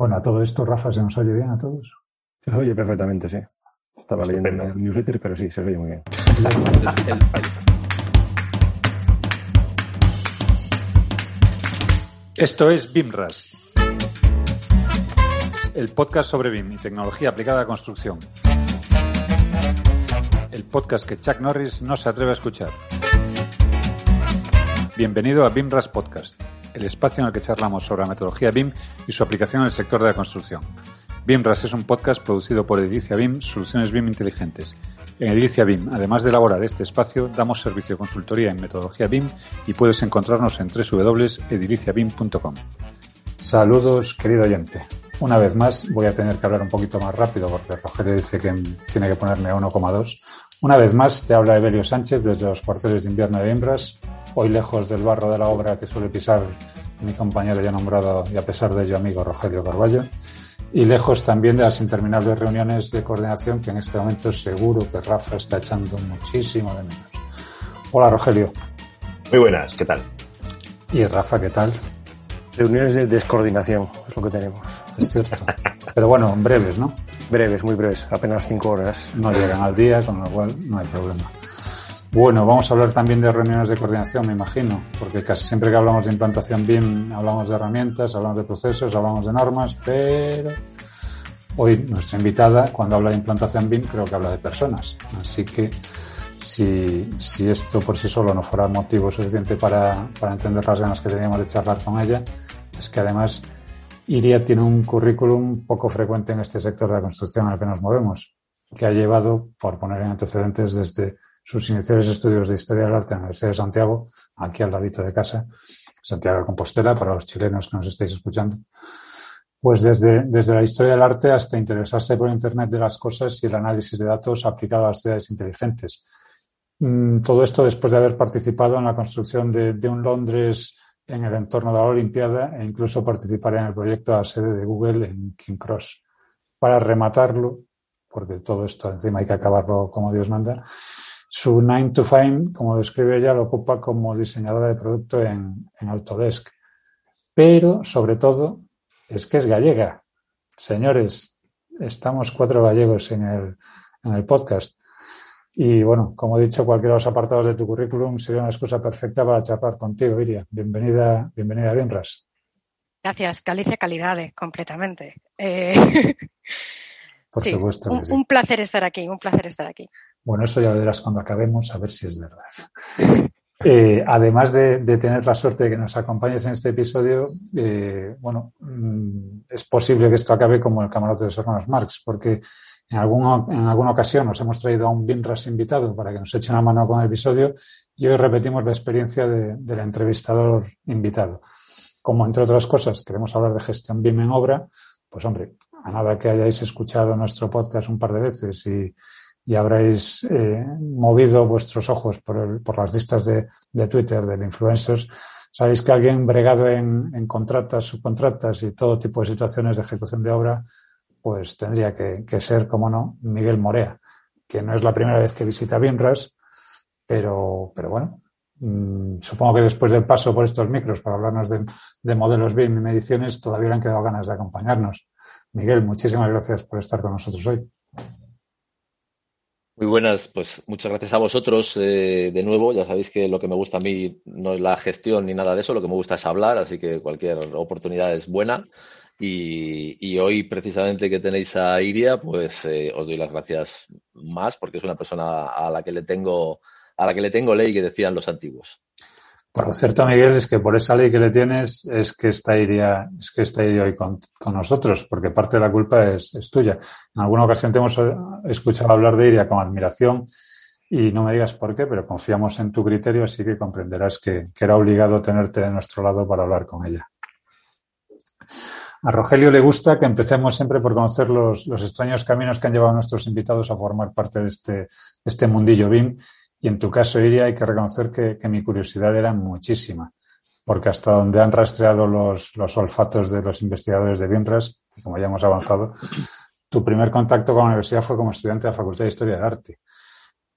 Bueno, a todo esto, Rafa, ¿se nos oye bien a todos? Se oye perfectamente, sí. Estaba leyendo el newsletter, pero sí, se oye muy bien. Esto es BIMRAS, el podcast sobre BIM y tecnología aplicada a la construcción. El podcast que Chuck Norris no se atreve a escuchar. Bienvenido a BIMRAS Podcast el espacio en el que charlamos sobre la metodología BIM y su aplicación en el sector de la construcción. BIMRAS es un podcast producido por Edilicia BIM, soluciones BIM inteligentes. En Edilicia BIM, además de elaborar este espacio, damos servicio de consultoría en metodología BIM y puedes encontrarnos en www.ediliciabim.com. Saludos, querido oyente. Una vez más, voy a tener que hablar un poquito más rápido porque Rogelio dice que tiene que ponerme 1,2. Una vez más, te habla Evelio Sánchez desde los cuarteles de invierno de BIMRAS hoy lejos del barro de la obra que suele pisar mi compañero ya nombrado y a pesar de ello amigo Rogelio Carballo, y lejos también de las interminables reuniones de coordinación que en este momento seguro que Rafa está echando muchísimo de menos. Hola Rogelio. Muy buenas, ¿qué tal? Y Rafa, ¿qué tal? Reuniones de descoordinación es lo que tenemos. Es cierto. Pero bueno, breves, ¿no? Breves, muy breves, apenas cinco horas. No llegan al día, con lo cual no hay problema. Bueno, vamos a hablar también de reuniones de coordinación, me imagino, porque casi siempre que hablamos de implantación BIM hablamos de herramientas, hablamos de procesos, hablamos de normas, pero hoy nuestra invitada, cuando habla de implantación BIM, creo que habla de personas. Así que si, si esto por sí solo no fuera motivo suficiente para, para entender las ganas que teníamos de charlar con ella, es que además Iria tiene un currículum poco frecuente en este sector de la construcción el que nos movemos, que ha llevado, por poner en antecedentes, desde sus iniciales estudios de Historia del Arte en la Universidad de Santiago, aquí al ladito de casa, Santiago de Compostela, para los chilenos que nos estáis escuchando. Pues desde, desde la historia del arte hasta interesarse por Internet de las cosas y el análisis de datos aplicado a las ciudades inteligentes. Mm, todo esto después de haber participado en la construcción de, de un Londres en el entorno de la Olimpiada e incluso participar en el proyecto a sede de Google en King Cross. Para rematarlo, porque todo esto encima hay que acabarlo como Dios manda, su 9 to 5, como describe ella, lo ocupa como diseñadora de producto en, Autodesk. Pero, sobre todo, es que es gallega. Señores, estamos cuatro gallegos en el, en el podcast. Y bueno, como he dicho, cualquiera de los apartados de tu currículum sería una excusa perfecta para charlar contigo, Iria. Bienvenida, bienvenida a Bienras. Gracias, Galicia Calidades, completamente. Eh, Por supuesto. Un, un, placer estar aquí, un placer estar aquí. Bueno, eso ya lo verás cuando acabemos, a ver si es verdad. Eh, además de, tener la suerte de que nos acompañes en este episodio, eh, bueno, mm, es posible que esto acabe como el camarote de los hermanos Marx, porque en, alguna, en alguna ocasión nos hemos traído a un BIMRAS invitado para que nos eche una mano con el episodio y hoy repetimos la experiencia del entrevistador invitado. Como entre otras cosas queremos hablar de gestión BIM en obra, pues hombre, a nada que hayáis escuchado nuestro podcast un par de veces y y habréis eh, movido vuestros ojos por, por las listas de, de, Twitter de influencers, sabéis que alguien bregado en, contratas, subcontratas y todo tipo de situaciones de ejecución de obra, pues tendría que, ser, como no, Miguel Morea, que no es la primera vez que visita BIMRAS, pero, pero bueno, mmm, supongo que después del paso por estos micros para hablarnos de, de modelos BIM y mediciones, todavía le han quedado ganas de acompañarnos. Miguel, muchísimas gracias por estar con nosotros hoy. Muy buenas, pues muchas gracias a vosotros eh, de nuevo. Ya sabéis que lo que me gusta a mí no es la gestión ni nada de eso, lo que me gusta es hablar, así que cualquier oportunidad es buena. Y, hoy, precisamente que tenéis a Iria, pues eh, os doy las gracias más porque es una persona a la que le tengo, a la que le tengo ley que decían los antiguos. Por lo cierto, Miguel, es que por esa ley que le tienes es que está iría, es que está iría hoy con, nosotros, porque parte de la culpa es, tuya. En alguna ocasión te hemos eh, escuchado hablar de Iria con admiración y no me digas por qué, pero confiamos en tu criterio, así que comprenderás que, era obligado tenerte de nuestro lado para hablar con ella. A Rogelio le gusta que empecemos siempre por conocer los, los extraños caminos que han llevado a nuestros invitados a formar parte de este, este mundillo BIM y en tu caso, Iria, hay que reconocer que, mi curiosidad era muchísima, porque hasta donde han rastreado los, los olfatos de los investigadores de BIMRAS, y como ya hemos avanzado, tu primer contacto con la universidad fue como estudiante de la Facultad de Historia del Arte.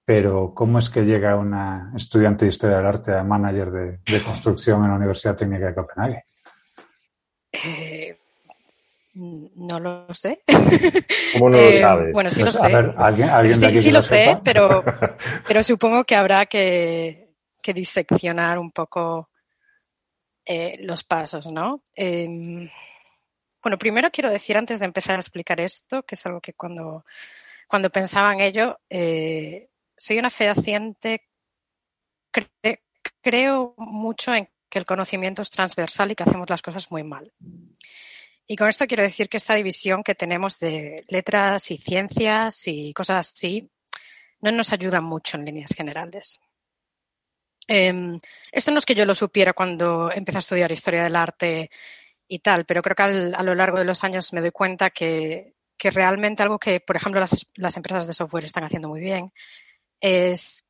Pero, ¿cómo es que llega una estudiante de Historia del Arte a manager de, construcción en la Universidad Técnica de Copenhague? Eh, No lo sé. ¿Cómo no lo eh, sabes? Bueno, sí lo sé. ¿alguien, sí, sí lo, sé, pero, pero supongo que habrá que, diseccionar un poco eh, los pasos, ¿no? Em, bueno, primero quiero decir, antes de empezar a explicar esto, que es algo que cuando, cuando pensaba en ello, eh, soy una fehaciente, creo mucho en que el conocimiento es transversal y que hacemos las cosas muy mal. Y con esto quiero decir que esta división que tenemos de letras y ciencias y cosas así no nos ayuda mucho en líneas generales. Em, esto no es que yo lo supiera cuando empecé a estudiar historia del arte y tal, pero creo que a lo largo de los años me doy cuenta que, realmente algo que, por ejemplo, las, las, empresas de software están haciendo muy bien es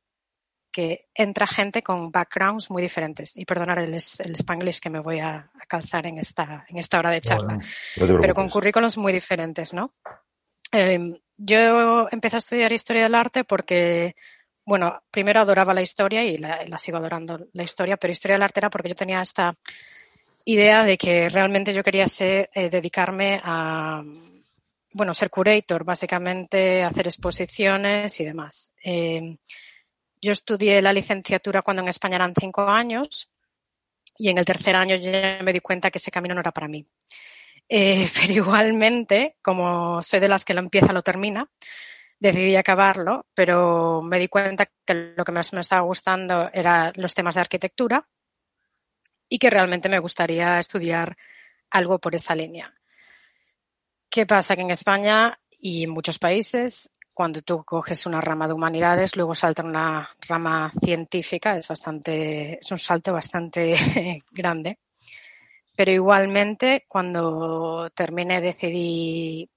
que entra gente con backgrounds muy diferentes. Y perdonar el, el spanglish que me voy a, calzar en esta, en esta hora de charla. pero con currículos muy diferentes, ¿no? Em, yo empecé a estudiar historia del arte porque, bueno, primero adoraba la historia y la, sigo adorando la historia, pero historia del arte era porque yo tenía esta idea de que realmente yo quería ser, eh, dedicarme a, bueno, ser curator, básicamente hacer exposiciones y demás. Em, yo estudié la licenciatura cuando en España eran cinco años y en el tercer año ya me di cuenta que ese camino no era para mí. Eh, pero igualmente, como soy de las que lo empieza, lo termina, decidí acabarlo, pero me di cuenta que lo que más me estaba gustando eran los temas de arquitectura y que realmente me gustaría estudiar algo por esa línea. ¿Qué pasa? Que en España y en muchos países cuando tú coges una rama de humanidades, luego salta una rama científica, es bastante, es un salto bastante grande. Pero igualmente, cuando terminé, decidí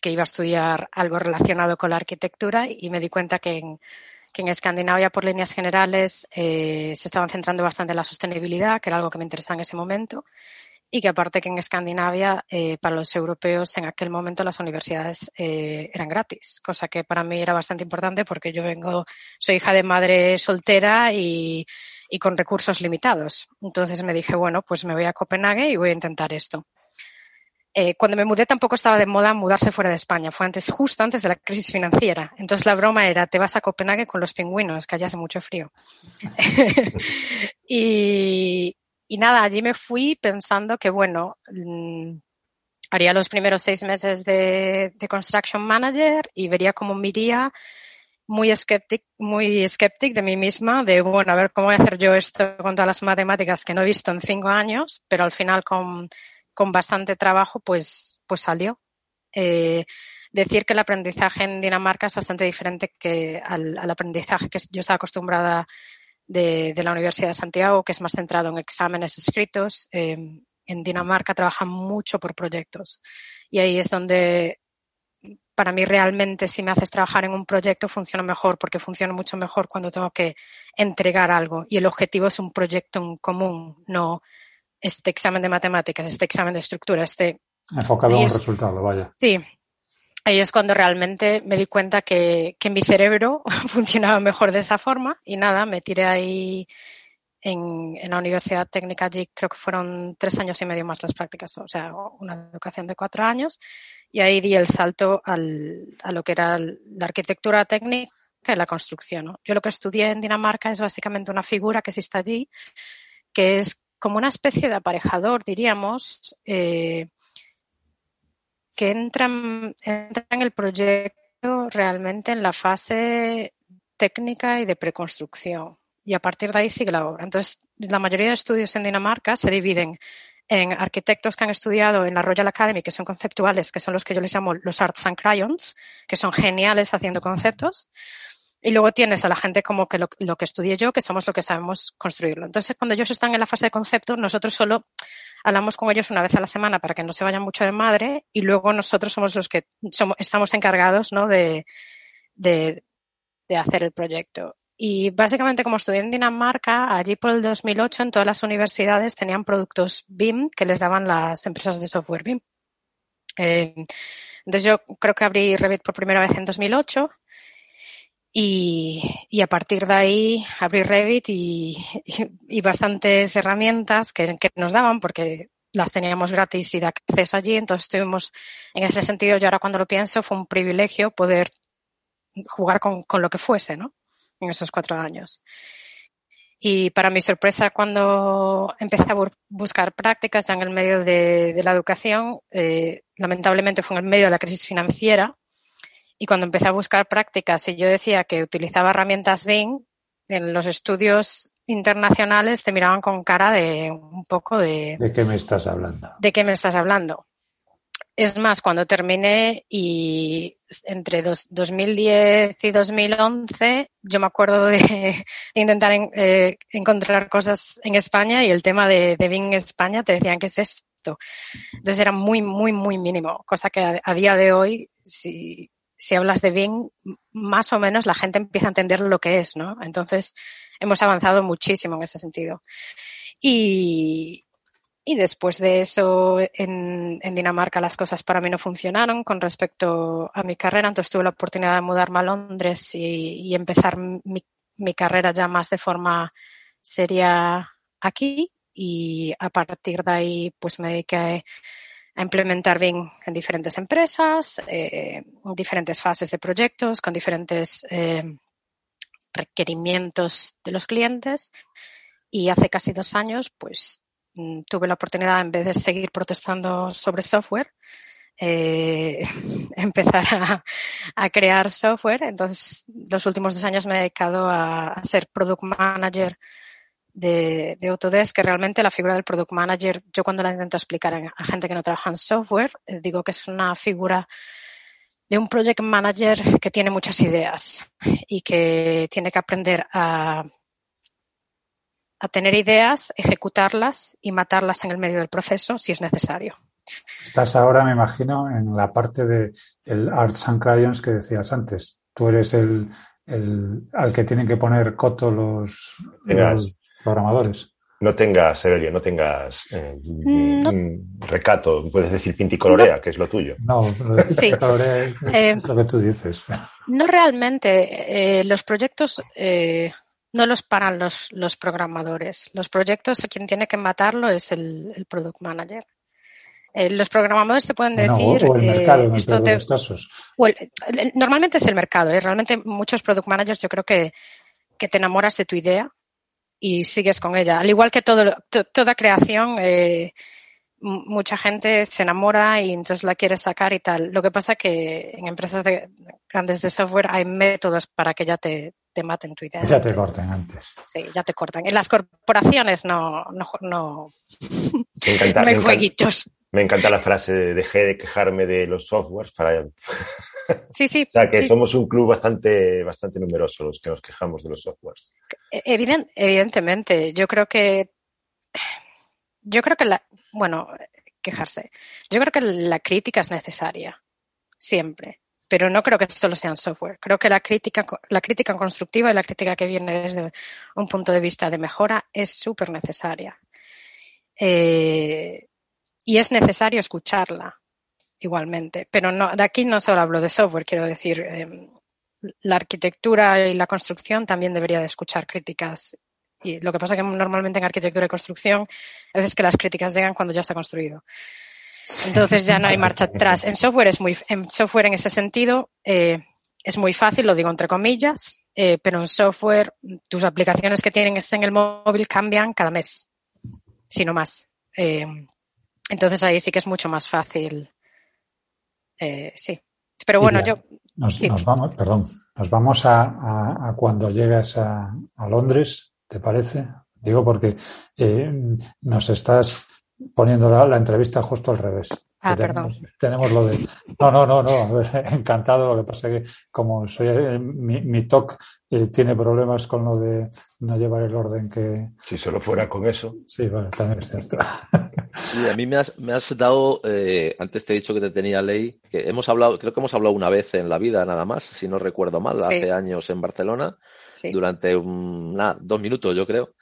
que iba a estudiar algo relacionado con la arquitectura y me di cuenta que en, que en Escandinavia, por líneas generales, eh, se estaban centrando bastante en la sostenibilidad, que era algo que me interesaba en ese momento, y que aparte que en Escandinavia, eh, para los europeos, en aquel momento las universidades eh, eran gratis, cosa que para mí era bastante importante porque yo vengo, soy hija de madre soltera y, y con recursos limitados. Entonces me dije, bueno, pues me voy a Copenhague y voy a intentar esto. Eh, cuando me mudé tampoco estaba de moda mudarse fuera de España, fue antes, justo antes de la crisis financiera. Entonces la broma era, te vas a Copenhague con los pingüinos, que allá hace mucho frío. y, y nada, allí me fui pensando que, bueno, mm, haría los primeros seis meses de, Construction Manager y vería cómo me iría muy escéptico, muy escéptico de mí misma, de, bueno, a ver cómo voy a hacer yo esto con todas las matemáticas que no he visto en cinco años, pero al final con, con bastante trabajo, pues, pues salió. Eh, decir que el aprendizaje en Dinamarca es bastante diferente que al, al aprendizaje que yo estaba acostumbrada de, la Universidad de Santiago, que es más centrado en exámenes escritos. Em, en Dinamarca trabajan mucho por proyectos y ahí es donde para mí realmente si me haces trabajar en un proyecto funciona mejor porque funciona mucho mejor cuando tengo que entregar algo y el objetivo es un proyecto en común, no este examen de matemáticas, este examen de estructura, este... Enfocado en un resultado, vaya. Sí, Ahí es cuando realmente me di cuenta que, que mi cerebro funcionaba mejor de esa forma y nada, me tiré ahí en, en, la Universidad Técnica allí creo que fueron tres años y medio más las prácticas, o sea, una educación de cuatro años y ahí di el salto al, a lo que era la arquitectura técnica y la construcción. Yo lo que estudié en Dinamarca es básicamente una figura que existe allí, que es como una especie de aparejador, diríamos, eh, que entran, en el proyecto realmente en la fase técnica y de preconstrucción. Y a partir de ahí sigue la obra. Entonces, la mayoría de estudios en Dinamarca se dividen en arquitectos que han estudiado en la Royal Academy, que son conceptuales, que son los que yo les llamo los Arts and Crayons, que son geniales haciendo conceptos. Y luego tienes a la gente como que lo, que estudié yo, que somos lo que sabemos construirlo. Entonces, cuando ellos están en la fase de concepto, nosotros solo hablamos con ellos una vez a la semana para que no se vayan mucho de madre y luego nosotros somos los que somos, estamos encargados ¿no? de, de, de hacer el proyecto. Y básicamente, como estudié en Dinamarca, allí por el 2008 en todas las universidades tenían productos BIM que les daban las empresas de software BIM. Eh, entonces yo creo que abrí Revit por primera vez en 2008 y, y, a partir de ahí abrí Revit y, y, bastantes herramientas que, nos daban, porque las teníamos gratis y de acceso allí, entonces estuvimos, en ese sentido, yo ahora cuando lo pienso, fue un privilegio poder jugar con, con lo que fuese, ¿no? En esos cuatro años. Y para mi sorpresa, cuando empecé a buscar prácticas ya en el medio de, de la educación, eh, lamentablemente fue en el medio de la crisis financiera. Y cuando empecé a buscar prácticas y yo decía que utilizaba herramientas Bing, en los estudios internacionales te miraban con cara de un poco de... ¿De qué me estás hablando? ¿De qué me estás hablando? Es más, cuando terminé y entre dos, 2010 y 2011, yo me acuerdo de, de intentar en, eh, encontrar cosas en España y el tema de, de Bing España te decían que es esto. Entonces era muy, muy, muy mínimo, cosa que a, a día de hoy, si, si hablas de Bing, más o menos la gente empieza a entender lo que es, ¿no? Entonces hemos avanzado muchísimo en ese sentido. Y, después de eso, en, Dinamarca las cosas para mí no funcionaron con respecto a mi carrera. Entonces tuve la oportunidad de mudarme a Londres y, y empezar mi, mi, carrera ya más de forma seria aquí. Y a partir de ahí, pues me dediqué a implementar Bing en diferentes empresas, eh, en diferentes fases de proyectos, con diferentes eh, requerimientos de los clientes. Y hace casi dos años, pues Mm, tuve la oportunidad, en vez de seguir protestando sobre software, eh, empezar a, a, crear software. Entonces, los últimos dos años me he dedicado a, a ser product manager de, de, Autodesk, que realmente la figura del product manager, yo cuando la intento explicar a, gente que no trabaja en software, eh, digo que es una figura de un project manager que tiene muchas ideas y que tiene que aprender a a tener ideas, ejecutarlas y matarlas en el medio del proceso si es necesario. Estás ahora, me imagino, en la parte de el Arts and Crayons que decías antes. Tú eres el, el al que tienen que poner coto los, los programadores. No tengas, Severia, no tengas eh, no, recato, puedes decir pinticolorea, no, que es lo tuyo. No, sí. es, eh, es, lo que tú dices. No realmente. Eh, los proyectos eh, no los paran los, los programadores. Los proyectos, quien tiene que matarlo es el, el product manager. Eh, los programadores te pueden decir. No, o el mercado, eh, en esto te, los casos. El, normalmente es el mercado. ¿eh? Realmente muchos product managers yo creo que, que te enamoras de tu idea y sigues con ella. Al igual que todo, to, toda creación, eh, mucha gente se enamora y entonces la quiere sacar y tal. Lo que pasa que en empresas de, grandes de software hay métodos para que ya te, te maten tu idea. Ya te corten antes. Sí, ya te cortan. En las corporaciones no, no, no, me encanta, no hay me jueguitos. Encanta, me encanta la frase de dejé de quejarme de los softwares para... Sí, sí. o sea, que sí. somos un club bastante, bastante numeroso los que nos quejamos de los softwares. Evident, evidentemente. Yo creo que... Yo creo que la... Bueno, quejarse. Yo creo que la crítica es necesaria. Siempre pero no creo que solo sean software. Creo que la crítica, la crítica constructiva y la crítica que viene desde un punto de vista de mejora es súper necesaria. Eh, y es necesario escucharla igualmente. Pero no, de aquí no solo hablo de software, quiero decir, eh, la arquitectura y la construcción también debería de escuchar críticas. Y lo que pasa es que normalmente en arquitectura y construcción, a veces que las críticas llegan cuando ya está construido. Entonces ya no hay marcha atrás. En software es muy, en software en ese sentido eh, es muy fácil, lo digo entre comillas, eh, pero en software tus aplicaciones que tienen en el móvil cambian cada mes, si no más. Eh, entonces ahí sí que es mucho más fácil. Eh, sí. Pero bueno, Mira, yo. Nos, sí. nos, vamos, perdón, nos vamos a, a, a cuando llegas a, a, Londres, ¿te parece? Digo porque eh, nos estás poniendo la, la, entrevista justo al revés. Ah, tenemos, perdón. Tenemos lo de. No, no, no, no. Encantado. Lo que pasa es que, como soy eh, mi, mi TOC eh, tiene problemas con lo de no llevar el orden que. Si solo fuera con eso. Sí, bueno, también es cierto. Sí, a mí me has, me has dado. Eh, antes te he dicho que te tenía ley. Que hemos hablado, creo que hemos hablado una vez en la vida, nada más, si no recuerdo mal, Sí. hace años en Barcelona, Sí. durante un, nada, dos minutos, yo creo.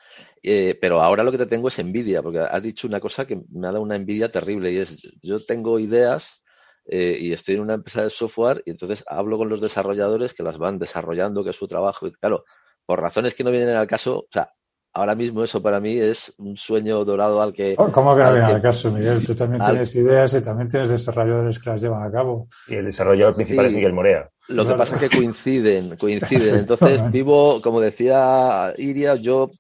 Eh, pero ahora lo que te tengo es envidia, porque has dicho una cosa que me ha dado una envidia terrible y es, yo tengo ideas eh, y estoy en una empresa de software y entonces hablo con los desarrolladores que las van desarrollando, que es su trabajo y claro, por razones que no vienen al caso, o sea, ahora mismo eso para mí es un sueño dorado al que... Oh, ¿Cómo que no viene al caso, Miguel? Tú también tienes ideas y también tienes desarrolladores que las llevan a cabo. Y el desarrollador principal es Miguel Morea. Lo que pasa es que coinciden, coinciden. Entonces vivo, como decía Iria, yo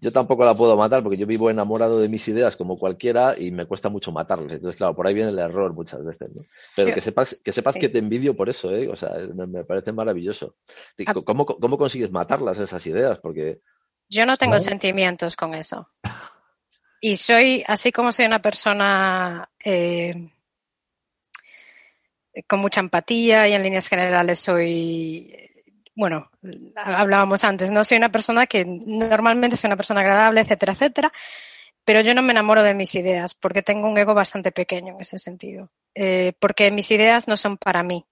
yo tampoco la puedo matar porque yo vivo enamorado de mis ideas como cualquiera y me cuesta mucho matarlas. Entonces, claro, por ahí viene el error muchas veces. ¿no? Pero que sepas, que sepas que te envidio por eso, ¿eh? O sea, me, parece maravilloso. Ah. ¿Cómo, ¿Cómo, consigues matarlas esas ideas? Porque. Yo no tengo sentimientos con eso. Y soy, así como soy una persona eh, con mucha empatía y en líneas generales soy bueno, hablábamos antes, no soy una persona que normalmente soy una persona agradable, etcétera, etcétera, pero yo no me enamoro de mis ideas porque tengo un ego bastante pequeño en ese sentido, eh, porque mis ideas no son para mí.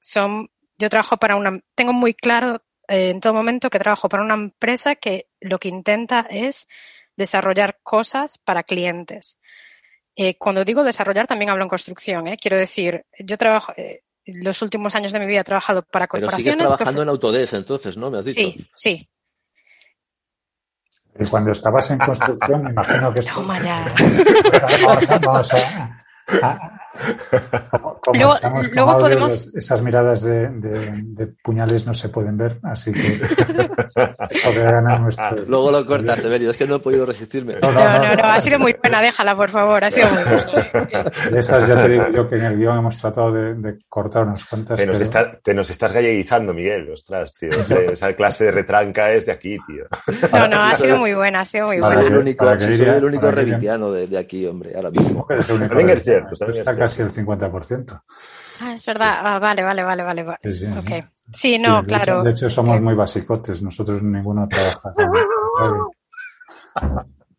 Son, yo trabajo para una, tengo muy claro eh, en todo momento que trabajo para una empresa que lo que intenta es desarrollar cosas para clientes. Eh, cuando digo desarrollar, también hablo en construcción. Quiero decir, yo trabajo, los últimos años de mi vida he trabajado para corporaciones. Pero sigues trabajando en Autodesk entonces, ¿no? ¿Me has dicho? Sí, sí. Y cuando estabas en construcción, me imagino que... Toma ya. vamos a, luego, podemos... esas miradas de, puñales no se pueden ver, así que Luego lo cortas, Severio, es que no he podido resistirme. No no, no, ha sido muy buena, déjala, por favor, ha sido muy buena. esas ya te digo yo que en el guion hemos tratado de, cortar unas cuantas. Te nos, te nos estás galleguizando, Miguel, ostras, tío. Esa clase de retranca es de aquí, tío. No, no, ha sido muy buena, ha sido muy buena. Soy el único, soy el único revitiano de, aquí, hombre, ahora mismo. También es cierto. Está casi el 50%. Ah, es verdad. Ah, vale, vale, vale, vale. Sí, okay. sí no, claro. de hecho, somos muy basicotes. Nosotros ninguno trabaja con...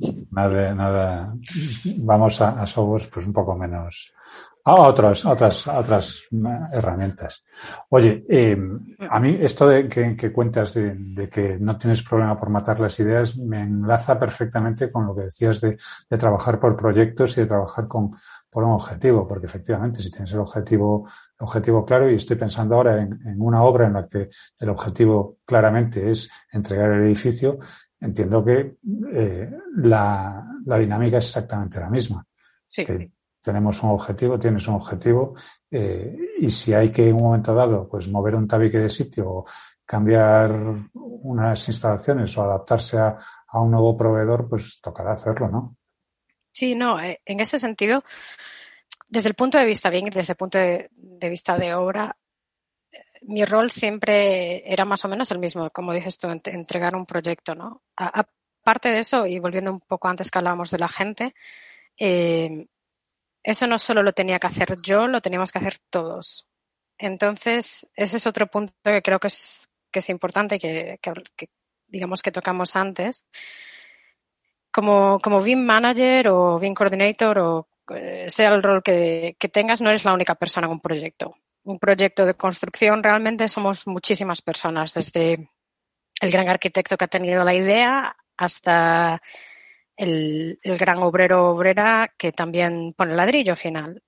nada, nada. Vamos a, a softwares pues un poco menos a otras, otras, otras herramientas. Oye, eh, a mí esto de que, cuentas de, que no tienes problema por matar las ideas me enlaza perfectamente con lo que decías de, trabajar por proyectos y de trabajar con, por un objetivo, porque efectivamente si tienes el objetivo, objetivo claro, y estoy pensando ahora en, una obra en la que el objetivo claramente es entregar el edificio, entiendo que eh, la, la dinámica es exactamente la misma. Sí, sí tenemos un objetivo, tienes un objetivo, eh, y si hay que en un momento dado, pues mover un tabique de sitio o cambiar unas instalaciones o adaptarse a, un nuevo proveedor, pues tocará hacerlo, ¿no? Sí, no, eh, en ese sentido, desde el punto de vista bien desde el punto de, vista de obra, mi rol siempre era más o menos el mismo, como dices tú, entregar un proyecto, ¿no? aparte de eso, y volviendo un poco antes que hablábamos de la gente, eh, eso no solo lo tenía que hacer yo, lo teníamos que hacer todos. Entonces, ese es otro punto que creo que es, que es importante que, que, digamos que tocamos antes. Como, como BIM Manager o BIM Coordinator o eh, sea el rol que, que tengas, no eres la única persona en un proyecto. Un proyecto de construcción realmente somos muchísimas personas, desde el gran arquitecto que ha tenido la idea hasta el, gran obrero obrera que también pone ladrillo final.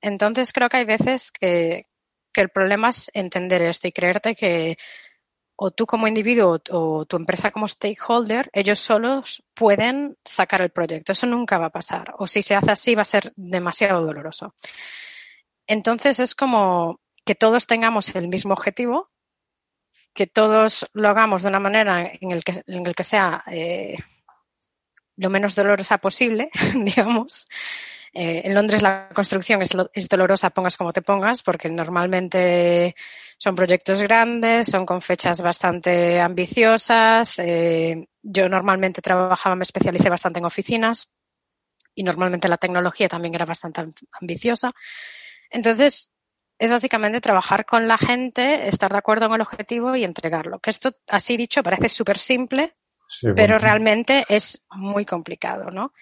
Entonces creo que hay veces que, el problema es entender esto y creerte que o tú como individuo o tu empresa como stakeholder, ellos solos pueden sacar el proyecto. Eso nunca va a pasar. O si se hace así va a ser demasiado doloroso. Entonces es como que todos tengamos el mismo objetivo, que todos lo hagamos de una manera en el que, en el que sea eh, lo menos dolorosa posible, digamos. Eh, en Londres la construcción es, dolorosa, pongas como te pongas, porque normalmente son proyectos grandes, son con fechas bastante ambiciosas. Eh, yo normalmente trabajaba, me especialicé bastante en oficinas y normalmente la tecnología también era bastante ambiciosa. Entonces, es básicamente trabajar con la gente, estar de acuerdo en el objetivo y entregarlo. Que esto, así dicho, parece súper simple, pero realmente es muy complicado, ¿no?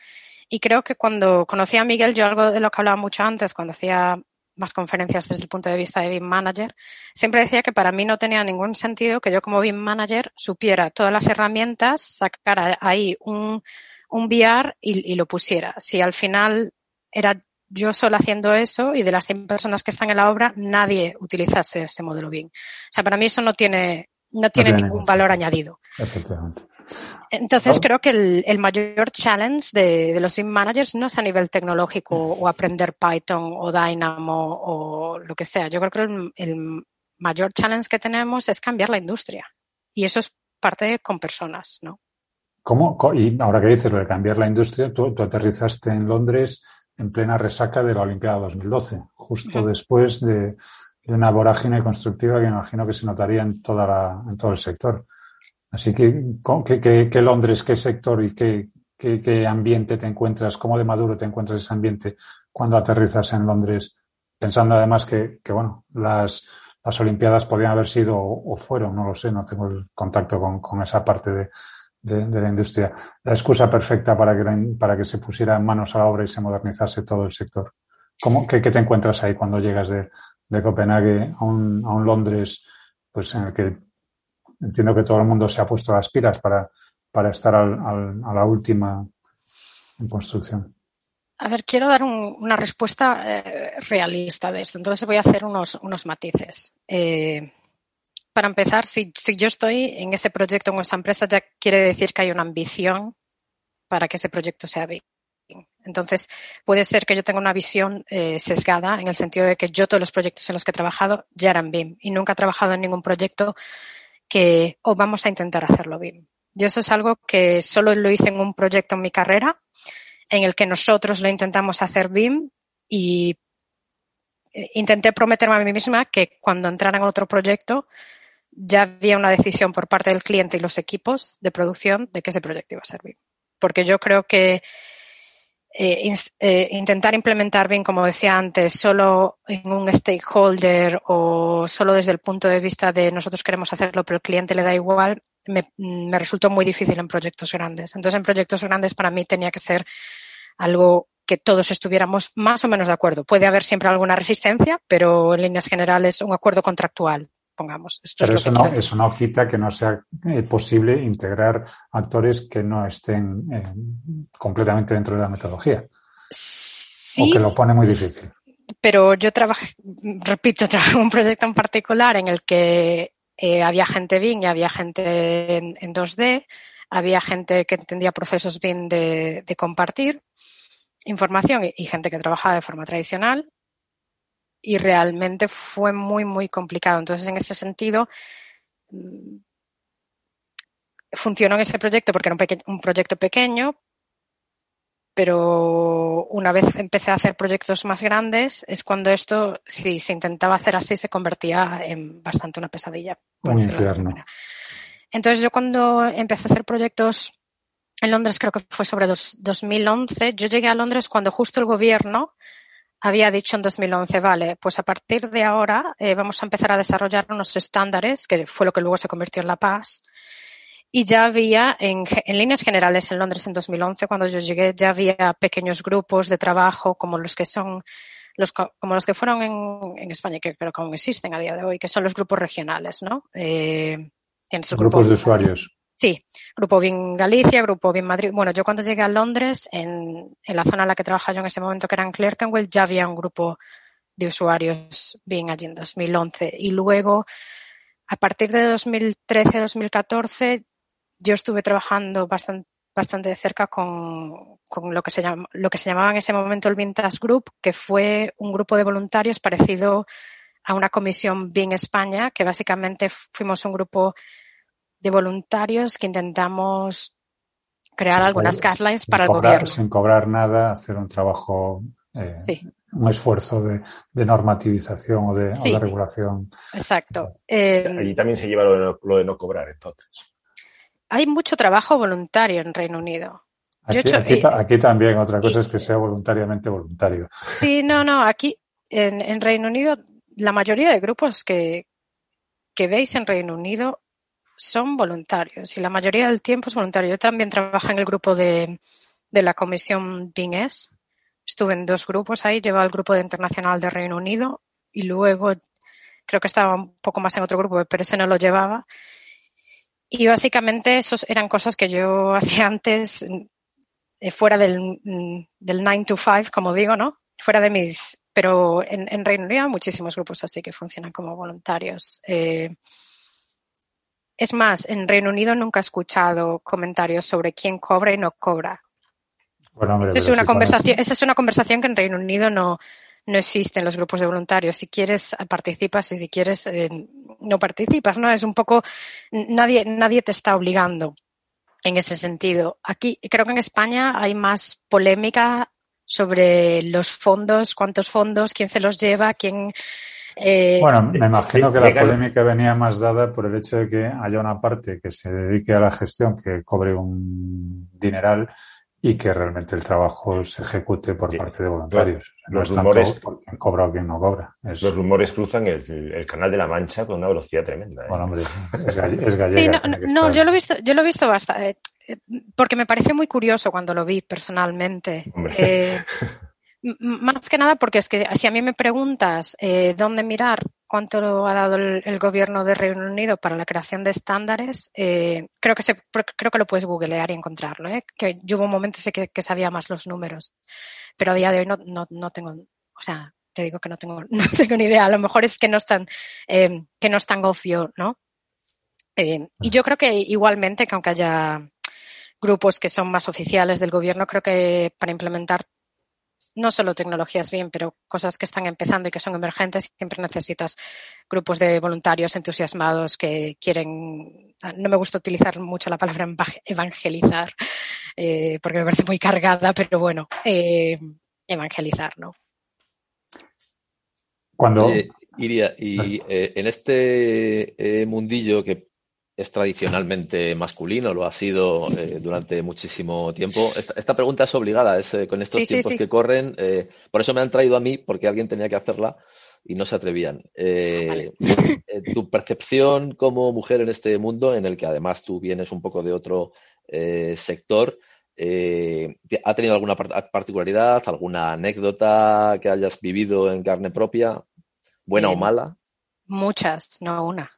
Y creo que cuando conocí a Miguel, yo algo de lo que hablaba mucho antes, cuando hacía más conferencias desde el punto de vista de BIM Manager, siempre decía que para mí no tenía ningún sentido que yo como BIM Manager supiera todas las herramientas, sacara ahí un, un VR y, y lo pusiera. Si al final era yo solo haciendo eso y de las 100 personas que están en la obra, nadie utilizase ese modelo BIM. O sea, para mí eso no tiene, no tiene ningún valor añadido. Efectivamente. Entonces creo que el, mayor challenge de, los BIM managers no es a nivel tecnológico o aprender Python o Dynamo o lo que sea. Yo creo que el, mayor challenge que tenemos es cambiar la industria. Y eso es parte con personas, ¿no? ¿Cómo? Y ahora que dices lo de cambiar la industria, tú, aterrizaste en Londres en plena resaca de la Olimpiada 2012, justo después de, una vorágine constructiva que imagino que se notaría en, toda en todo el sector. Así que, ¿qué, Londres, qué sector y qué, qué, ambiente te encuentras? ¿Cómo de maduro te encuentras ese ambiente cuando aterrizas en Londres? Pensando además que, bueno, las, las Olimpiadas podrían haber sido o fueron, no lo sé, no tengo el contacto con, esa parte de, de, la industria. La excusa perfecta para que, para que se pusiera manos a la obra y se modernizase todo el sector. ¿Cómo, qué, te encuentras ahí cuando llegas de, de Copenhague a un, a un Londres pues en el que entiendo que todo el mundo se ha puesto las pilas para, para estar al, a la última en construcción. A ver, quiero dar una respuesta eh, realista de esto. Entonces voy a hacer unos, unos matices. Eh, para empezar, si, si, yo estoy en ese proyecto, en esa empresa, ya quiere decir que hay una ambición para que ese proyecto sea bien. Entonces, puede ser que yo tenga una visión eh, sesgada en el sentido de que yo todos los proyectos en los que he trabajado ya eran BIM y nunca he trabajado en ningún proyecto que o vamos a intentar hacerlo bien. Yo eso es algo que solo lo hice en un proyecto en mi carrera, en el que nosotros lo intentamos hacer BIM y eh, intenté prometerme a mí misma que cuando entrara en otro proyecto ya había una decisión por parte del cliente y los equipos de producción de que ese proyecto iba a ser BIM. Porque yo creo que eh, eh, intentar implementar bien, como decía antes, solo en un stakeholder o solo desde el punto de vista de nosotros queremos hacerlo, pero el cliente le da igual, me, me resultó muy difícil en proyectos grandes. Entonces, en proyectos grandes para mí tenía que ser algo que todos estuviéramos más o menos de acuerdo. Puede haber siempre alguna resistencia, pero en líneas generales un acuerdo contractual pongamos. Pero eso, no, eso no quita que no sea eh, posible integrar actores que no estén eh, completamente dentro de la metodología. Sí. O que lo pone muy difícil. Pero yo trabajé, repito, trabajé un proyecto en particular en el que eh, había gente BIM y había gente en, 2D, había gente que entendía procesos BIM de, de compartir información y gente que trabajaba de forma tradicional y realmente fue muy, muy complicado. Entonces, en ese sentido, mm, funcionó en ese proyecto porque era un, proyecto pequeño, pero una vez empecé a hacer proyectos más grandes, es cuando esto, si se intentaba hacer así, se convertía en bastante una pesadilla. Un infierno. Entonces, yo cuando empecé a hacer proyectos en Londres, creo que fue sobre 2011, yo llegué a Londres cuando justo el gobierno había dicho en 2011, vale, pues a partir de ahora eh, vamos a empezar a desarrollar unos estándares, que fue lo que luego se convirtió en la paz. Y ya había, en, en, líneas generales, en Londres en 2011, cuando yo llegué, ya había pequeños grupos de trabajo como los que son, los, como los que fueron en, en España, que creo que aún existen a día de hoy, que son los grupos regionales, ¿no? Eh, tienes grupos de usuarios. Sí, Grupo BIM Galicia, Grupo BIM Madrid. Bueno, yo cuando llegué a Londres, en, la zona en la que trabajaba yo en ese momento, que era en Clerkenwell, ya había un grupo de usuarios BIM allí en 2011. Y luego, a partir de 2013-2014, yo estuve trabajando bastante, bastante de cerca con, lo, que se llama, lo que se llamaba en ese momento el Vintage Group, que fue un grupo de voluntarios parecido a una comisión BIM España, que básicamente fuimos un grupo de voluntarios que intentamos crear algunas guidelines para el gobierno. Sin cobrar nada, hacer un trabajo, eh, un esfuerzo de, normativización o de, regulación. Exacto. Eh, Allí también se lleva lo de, no, cobrar, entonces. Hay mucho trabajo voluntario en Reino Unido. Aquí, también, otra cosa es que sea voluntariamente voluntario. Sí, no, no, aquí en, en Reino Unido la mayoría de grupos que, que veis en Reino Unido son voluntarios y la mayoría del tiempo es voluntario. Yo también trabajo en el grupo de, de la comisión BINES. Estuve en dos grupos ahí, llevaba el grupo de internacional de Reino Unido y luego creo que estaba un poco más en otro grupo, pero ese no lo llevaba. Y básicamente esos eran cosas que yo hacía antes eh, fuera del, del 9 to 5, como digo, ¿no? Fuera de mis... Pero en, en Reino Unido hay muchísimos grupos así que funcionan como voluntarios. Eh, es más, en Reino Unido nunca he escuchado comentarios sobre quién cobra y no cobra. Bueno, hombre, es una conversación, esa es una conversación que en Reino Unido no, no existe en los grupos de voluntarios. Si quieres participas y si quieres eh, no participas, ¿no? Es un poco nadie nadie te está obligando en ese sentido. Aquí creo que en España hay más polémica sobre los fondos, cuántos fondos, quién se los lleva, quién eh, Bueno, me imagino que la polémica venía más dada por el hecho de que haya una parte que se dedique a la gestión, que cobre un dineral y que realmente el trabajo se ejecute por Sí. parte de voluntarios. No Los es tanto rumores- cobra o quién no cobra. Es, Los rumores cruzan el, el canal de la Mancha con una velocidad tremenda. ¿eh? bueno, hombre, es, galle- es Sí, gallega. no, yo lo he visto, yo lo he visto bastante, eh, porque me pareció muy curioso cuando lo vi personalmente. Hombre. Eh, más que nada porque es que si a mí me preguntas eh, dónde mirar cuánto ha dado el, gobierno de Reino Unido para la creación de estándares, eh, creo que se, creo que lo puedes googlear y encontrarlo. ¿eh? Que yo hubo un momento sí que, que sabía más los números, pero a día de hoy no, no, no tengo, o sea, te digo que no tengo, no tengo ni idea. A lo mejor es que no es tan, eh, que no es tan obvio, ¿no? Eh, y yo creo que igualmente, que aunque haya grupos que son más oficiales del gobierno, creo que para implementar no solo tecnologías bien, pero cosas que están empezando y que son emergentes, siempre necesitas grupos de voluntarios entusiasmados que quieren, no me gusta utilizar mucho la palabra eva- evangelizar, eh, porque me parece muy cargada, pero bueno, eh, evangelizar, ¿no? Cuando, Oye, Iria, y eh, en este eh, mundillo que es tradicionalmente masculino, lo ha sido eh, durante muchísimo tiempo, esta, esta pregunta es obligada, es eh, con estos Sí, tiempos sí. que corren, eh, por eso me han traído a mí, porque alguien tenía que hacerla y no se atrevían. Eh, eh, tu percepción como mujer en este mundo, en el que además tú vienes un poco de otro sector, eh, ¿ha tenido alguna par- particularidad, alguna anécdota que hayas vivido en carne propia, buena o mala? Muchas, no una,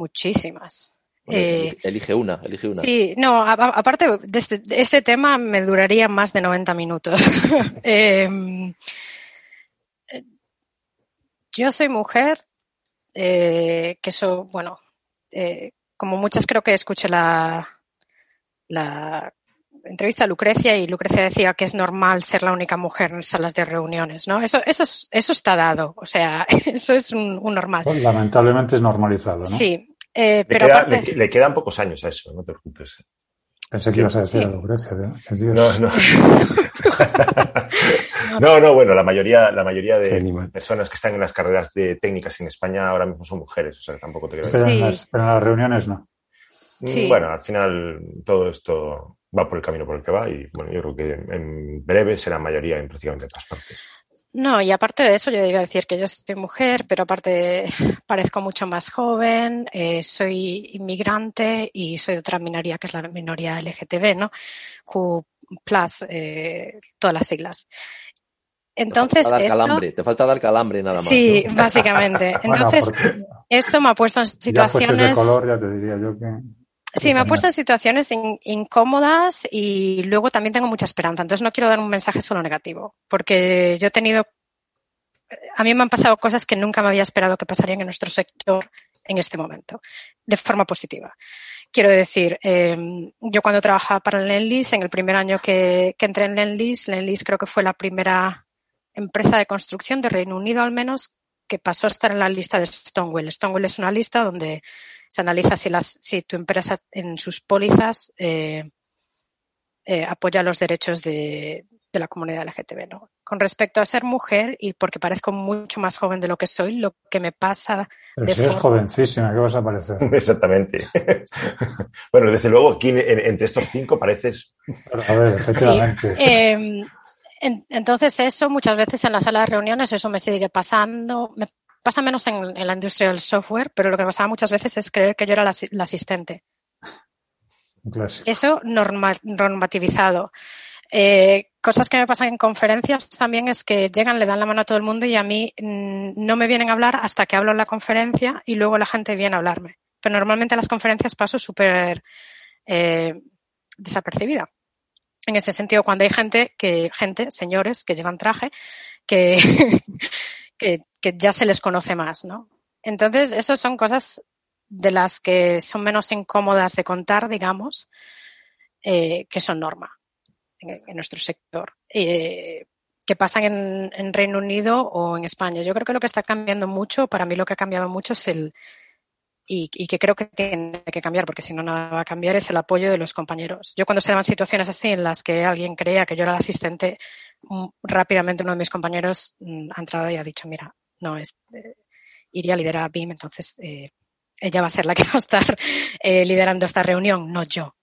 muchísimas. Bueno, Eh, elige- una, elige una. Sí, no, a- a- aparte de este, de este tema me duraría más de 90 minutos. Em, eh, yo soy mujer, eh, que eso, bueno, eh, como muchas creo que escuché la, la entrevista a Lucrecia y Lucrecia decía que es normal ser la única mujer en salas de reuniones, ¿no? Eso, eso, es- eso está dado, o sea, eso es un, un normal. pues, lamentablemente es normalizado, ¿no? Sí, eh, Le, pero queda- aparte... le- le quedan pocos años a eso, no te preocupes. Pensé que ibas a decir Sí. a Lucrecia. ¿eh? No, Dios. no. no, no, bueno, la mayoría, la mayoría de personas que están en las carreras de técnicas en España ahora mismo son mujeres, o sea, tampoco te quiero Pero, decir. Sí. las, pero en las reuniones no. Sí. Bueno, al final todo esto va por el camino por el que va y bueno, yo creo que en breve será mayoría en prácticamente todas partes. No, y aparte de eso, yo iba a decir que yo soy mujer, pero aparte parezco mucho más joven, eh, soy inmigrante y soy de otra minoría que es la minoría LGTB, ¿no? Q plus, eh, todas las siglas. Entonces, te falta dar esto, calambre, te falta dar calambre nada más. sí, ¿no? básicamente. Entonces, esto me ha puesto en ya de situaciones. color, ya te diría yo que. Sí, me ha puesto en situaciones in- incómodas y luego también tengo mucha esperanza. Entonces no quiero dar un mensaje solo negativo, porque yo he tenido, a mí me han pasado cosas que nunca me había esperado que pasarían en nuestro sector en este momento, de forma positiva. Quiero decir, eh, yo cuando trabajaba para Lendlease, en el primer año que, que entré en Lendlease, Lendlease creo que fue la primera empresa de construcción de Reino Unido al menos que pasó a estar en la lista de Stonewall. Stonewall es una lista donde se analiza si, las, si tu empresa en sus pólizas eh, eh, apoya los derechos de, de la comunidad LGTB. ¿no? Con respecto a ser mujer, y porque parezco mucho más joven de lo que soy, lo que me pasa Pero de si eres forma- jovencísima, ¿qué vas a parecer? Exactamente. bueno, desde luego aquí en- en- entre estos cinco pareces Pero, a ver, efectivamente. Eh, en- entonces eso muchas veces en la sala de reuniones eso me sigue pasando. Me pasa menos en, en la industria del software, pero lo que pasaba muchas veces es creer que yo era la, asi- la asistente. clásico. Eso norma- normativizado. Eh, cosas que me pasan en conferencias también es que llegan, le dan la mano a todo el mundo y a mí mm, no me vienen a hablar hasta que hablo en la conferencia y luego la gente viene a hablarme. Pero normalmente en las conferencias paso súper eh, desapercibida. En ese sentido, cuando hay gente que, gente, señores que llevan traje, que, que, ya se les conoce más, ¿no? Entonces, eso son cosas de las que son menos incómodas de contar, digamos, eh, que son norma en, nuestro sector, eh, que pasan en, Reino Unido o en España. Yo creo que lo que está cambiando mucho, para mí lo que ha cambiado mucho es el, y, y, que creo que tiene que cambiar, porque si no nada va a cambiar, es el apoyo de los compañeros. Yo cuando se daban situaciones así en las que alguien creía que yo era el asistente, rápidamente uno de mis compañeros mm, ha entrado y ha dicho, mira, no, es, eh, iría a liderar a BIM, entonces eh, ella va a ser la que va a estar eh, liderando esta reunión, no yo.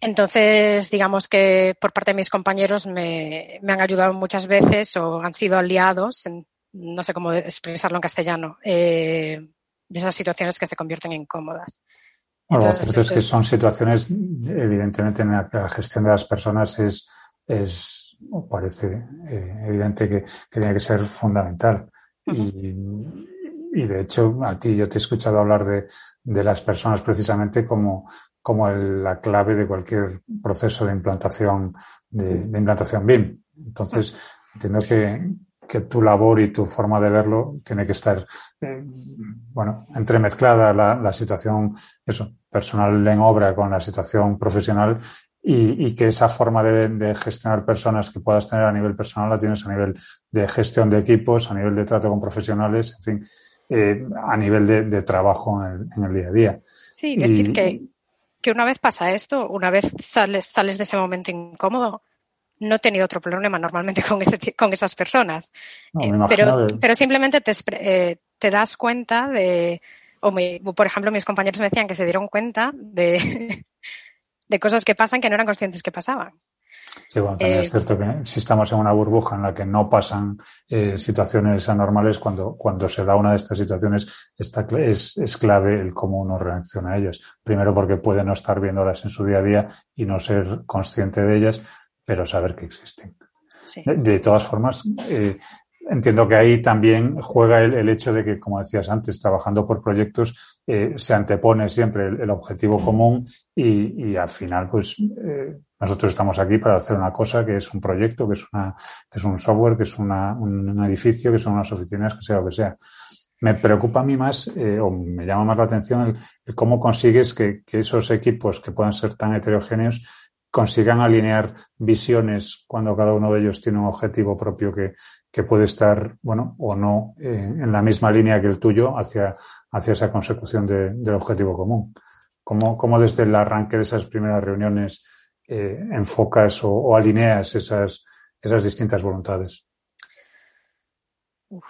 Entonces, digamos que por parte de mis compañeros me, me han ayudado muchas veces o han sido aliados, en, no sé cómo expresarlo en castellano, de esas situaciones que se convierten en incómodas. Bueno, lo cierto es que son situaciones, evidentemente, en la que la gestión de las personas es, es parece eh, evidente que, que, tiene que ser fundamental. Uh -huh. y, y, de hecho, a ti yo te he escuchado hablar de, de las personas precisamente como, como el, la clave de cualquier proceso de implantación, de, de implantación BIM. Entonces, entiendo que, que tu labor y tu forma de verlo tiene que estar, eh, bueno, entremezclada la, la, situación, eso, personal en obra con la situación profesional y, y que esa forma de, de, gestionar personas que puedas tener a nivel personal la tienes a nivel de gestión de equipos, a nivel de trato con profesionales, en fin, eh, a nivel de, de trabajo en el, en el, día a día. Sí, decir y, que, que una vez pasa esto, una vez sales, sales de ese momento incómodo, no he tenido otro problema normalmente con, ese, con esas personas. No, eh, pero, pero simplemente te, eh, te das cuenta de, o me, por ejemplo, mis compañeros me decían que se dieron cuenta de, de cosas que pasan que no eran conscientes que pasaban. Sí, bueno, también eh, es cierto que si estamos en una burbuja en la que no pasan eh, situaciones anormales, cuando, cuando se da una de estas situaciones está, es, es clave el cómo uno reacciona a ellas. Primero porque puede no estar viéndolas en su día a día y no ser consciente de ellas, pero saber que existen. Sí. De, de, todas formas, eh, entiendo que ahí también juega el, el, hecho de que, como decías antes, trabajando por proyectos eh, se antepone siempre el, objetivo común y, y, al final, pues eh, nosotros estamos aquí para hacer una cosa que es un proyecto, que es, una, que es un software, que es una, un, un, edificio, que son unas oficinas, que sea lo que sea. Me preocupa a mí más, eh, o me llama más la atención, el, el cómo consigues que, que esos equipos que puedan ser tan heterogéneos consigan alinear visiones cuando cada uno de ellos tiene un objetivo propio que, que puede estar, bueno, o no eh, en la misma línea que el tuyo hacia, hacia esa consecución de, del objetivo común. ¿Cómo, ¿Cómo, desde el arranque de esas primeras reuniones eh, enfocas o, o, alineas esas, esas distintas voluntades? Uf,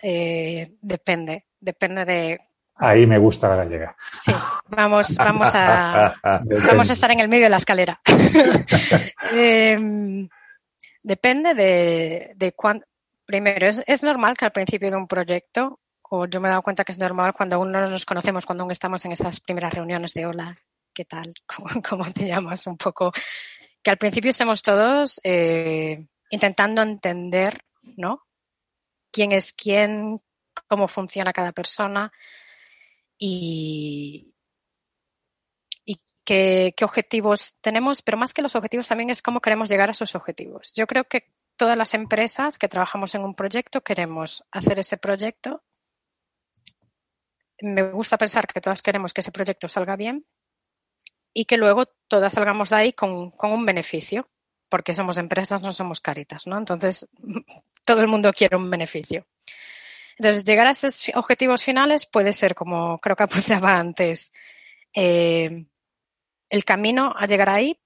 eh, depende, depende de Ahí me gusta la gallega. Sí, vamos, vamos a, vamos a estar en el medio de la escalera. eh, depende de, de cuándo. Primero, es, normal que al principio de un proyecto, o yo me he dado cuenta que es normal cuando aún no nos conocemos, cuando aún estamos en esas primeras reuniones de hola, ¿qué tal? ¿Cómo, te llamas? Un poco. Que al principio estemos todos eh, intentando entender, ¿no? ¿Quién es quién? ¿Cómo funciona cada persona? y, qué, objetivos tenemos, pero más que los objetivos también es cómo queremos llegar a esos objetivos. Yo creo que todas las empresas que trabajamos en un proyecto queremos hacer ese proyecto. Me gusta pensar que todas queremos que ese proyecto salga bien y que luego todas salgamos de ahí con, un beneficio, porque somos empresas, no somos caritas, ¿no? Entonces, todo el mundo quiere un beneficio. Entonces, llegar a esos objetivos finales puede ser, como creo que apuntaba antes, eh, el camino a llegar ahí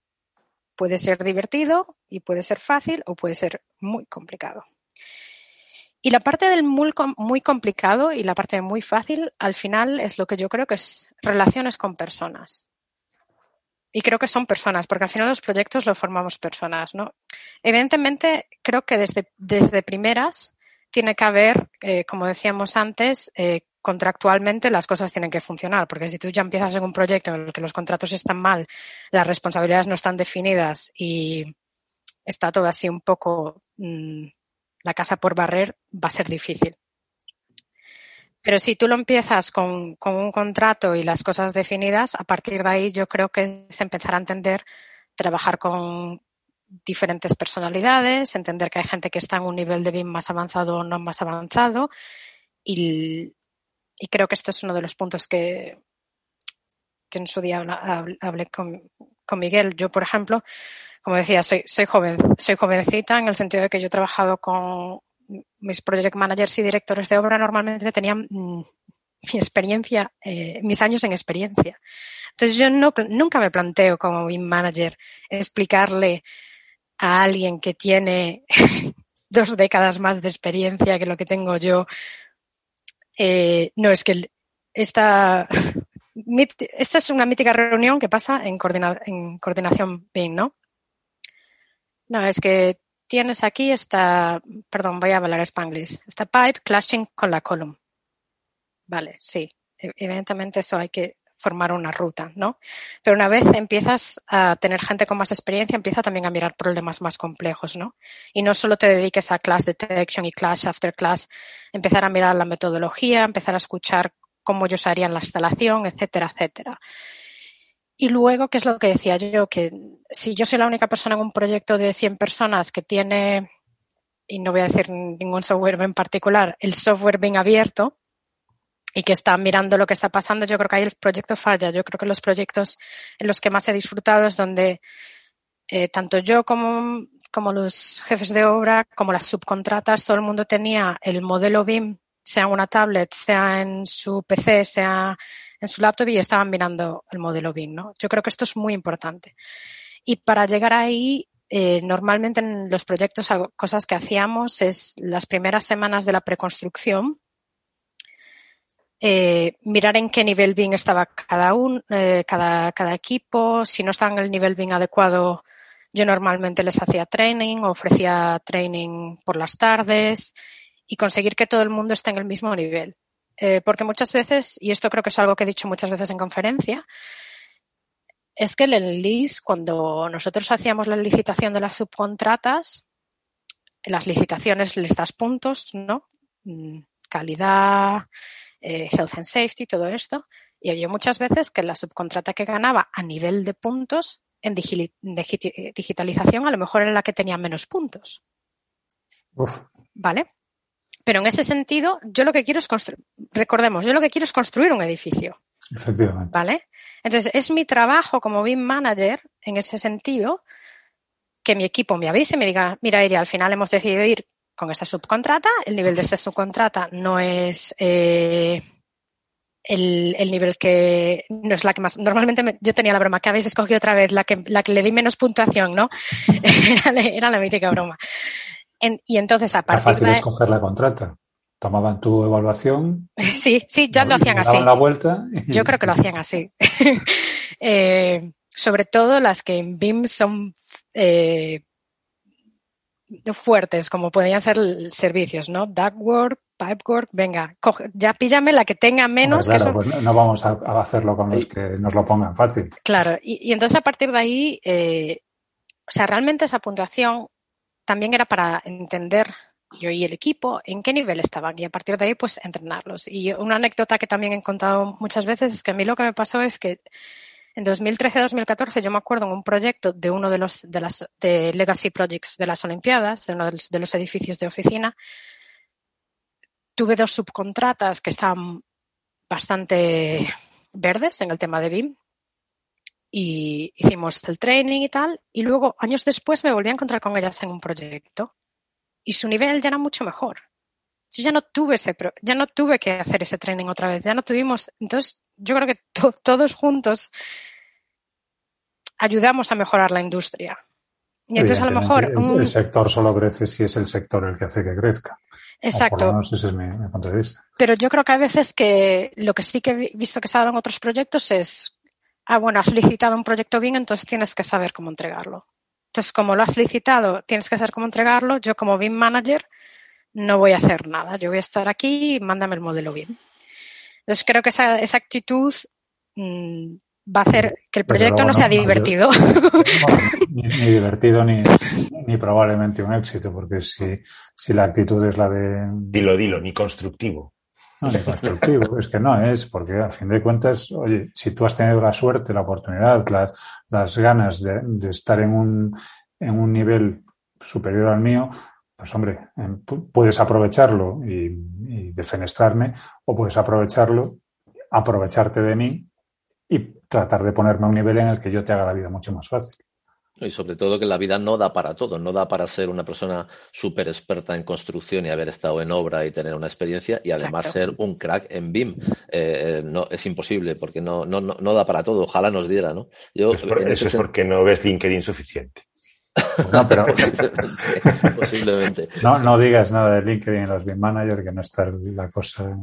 puede ser divertido y puede ser fácil o puede ser muy complicado. Y la parte del muy, complicado y la parte de muy fácil, al final, es lo que yo creo que es relaciones con personas. Y creo que son personas, porque al final los proyectos los formamos personas, ¿no? Evidentemente, creo que desde, desde primeras tiene que haber, eh, como decíamos antes, eh, contractualmente las cosas tienen que funcionar, porque si tú ya empiezas en un proyecto en el que los contratos están mal, las responsabilidades no están definidas y está todo así un poco mmm, la casa por barrer, va a ser difícil. Pero si tú lo empiezas con, con, un contrato y las cosas definidas, a partir de ahí yo creo que se empezará a entender trabajar con, diferentes personalidades, entender que hay gente que está en un nivel de BIM más avanzado o no más avanzado y, y creo que este es uno de los puntos que, que en su día hablé con, con Miguel. Yo, por ejemplo, como decía, soy, soy joven, soy jovencita en el sentido de que yo he trabajado con mis project managers y directores de obra normalmente tenían mm, mi experiencia, eh, mis años en experiencia. Entonces yo no, nunca me planteo como BIM manager explicarle a alguien que tiene dos décadas más de experiencia que lo que tengo yo. Eh, no, es que esta, esta es una mítica reunión que pasa en, coordinación BIM, ¿no? No, es que tienes aquí esta, perdón, voy a hablar spanglish, esta pipe clashing con la column. Vale, sí. E-, evidentemente eso hay que formar una ruta, ¿no? Pero una vez empiezas a tener gente con más experiencia, empieza también a mirar problemas más complejos, ¿no? Y no solo te dediques a class detection y clash after class, empezar a mirar la metodología, empezar a escuchar cómo ellos harían la instalación, etcétera, etcétera. Y luego, ¿qué es lo que decía yo? Que si yo soy la única persona en un proyecto de 100 personas que tiene, y no voy a decir ningún software en particular, el software bien abierto, y que está mirando lo que está pasando, yo creo que ahí el proyecto falla. Yo creo que los proyectos en los que más he disfrutado es donde eh, tanto yo como, como los jefes de obra, como las subcontratas, todo el mundo tenía el modelo BIM, sea en una tablet, sea en su PC, sea en su laptop y estaban mirando el modelo BIM, ¿no? Yo creo que esto es muy importante. Y para llegar ahí, eh, normalmente en los proyectos, cosas que hacíamos es las primeras semanas de la preconstrucción, eh, mirar en qué nivel BIM estaba cada, un, eh, cada, equipo, si no estaba en el nivel BIM adecuado, yo normalmente les hacía training, ofrecía training por las tardes y conseguir que todo el mundo esté en el mismo nivel. Eh, porque muchas veces, y esto creo que es algo que he dicho muchas veces en conferencia, es que el LIS, cuando nosotros hacíamos la licitación de las subcontratas, en las licitaciones les das puntos, ¿no? Mm, calidad, eh, health and safety, todo esto. Y había muchas veces que la subcontrata que ganaba a nivel de puntos en digitalización a lo mejor era la que tenía menos puntos. ¿Vale? Pero en ese sentido, yo lo que quiero es construir, recordemos, yo lo que quiero es construir un edificio. Efectivamente. ¿Vale? Entonces, es mi trabajo como BIM manager, en ese sentido, que mi equipo me avise y me diga, mira, Iria, al final hemos decidido ir con esta subcontrata. El nivel de esta subcontrata no es eh, el, nivel que no es la que más. Normalmente yo tenía la broma que habéis escogido otra vez la que, la que le di menos puntuación, ¿no? era, la mítica broma. y entonces a partir fácil de escoger la contrata. Tomaban tu evaluación. Sí, sí, ya lo hacían así. la vuelta. Yo creo que lo hacían así. Eh, sobre todo las que en BIM son eh, fuertes, como podrían ser servicios, ¿no? Duckwork, Pipework, venga, ya píllame la que tenga menos. que pues no vamos a, hacerlo con los que nos lo pongan fácil. Claro, y, entonces a partir de ahí, eh, o sea, realmente esa puntuación también era para entender yo y el equipo en qué nivel estaban y a partir de ahí pues entrenarlos. Y una anécdota que también he contado muchas veces es que a mí lo que me pasó es que en 2013-2014 yo me acuerdo en un proyecto de uno de los de las de Legacy Projects de las Olimpiadas, de uno de los, edificios de oficina, tuve dos subcontratas que estaban bastante verdes en el tema de BIM y hicimos el training y tal y luego años después me volví a encontrar con ellas en un proyecto y su nivel ya era mucho mejor. Yo ya no tuve ese, ya no tuve que hacer ese training otra vez, ya no tuvimos, entonces yo creo que todos juntos ayudamos a mejorar la industria. Y entonces a lo mejor... El, sector solo crece si es el sector el que hace que crezca. Exacto. por ese es mi, punto de vista. Pero yo creo que a veces que lo que sí que he visto que se ha dado en otros proyectos es, ah, bueno, has licitado un proyecto bien, entonces tienes que saber cómo entregarlo. Entonces, como lo has licitado, tienes que saber cómo entregarlo. Yo como BIM manager no voy a hacer nada. Yo voy a estar aquí y mándame el modelo bien. Entonces creo que esa, esa actitud mm, va a hacer que el proyecto no, sea divertido. ni, divertido ni, ni, probablemente un éxito, porque si, si la actitud es la de... Dilo, dilo, ni constructivo. No, ni constructivo, es que no es, porque a fin de cuentas, oye, si tú has tenido la suerte, la oportunidad, las, las ganas de, de estar en un, en un nivel superior al mío, pues hombre, em, puedes aprovecharlo y, defenestrarme o puedes aprovecharlo, aprovecharte de mí y tratar de ponerme a un nivel en el que yo te haga la vida mucho más fácil. Y sobre todo que la vida no da para todo, no da para ser una persona súper experta en construcción y haber estado en obra y tener una experiencia y además ser un crack en BIM. Eh, no, es imposible porque no, no, no, da para todo, ojalá nos diera, ¿no? Yo, eso es porque no ves LinkedIn suficiente. No, pero. Posiblemente. No, no digas nada de LinkedIn en los BIM Manager, que no está la cosa.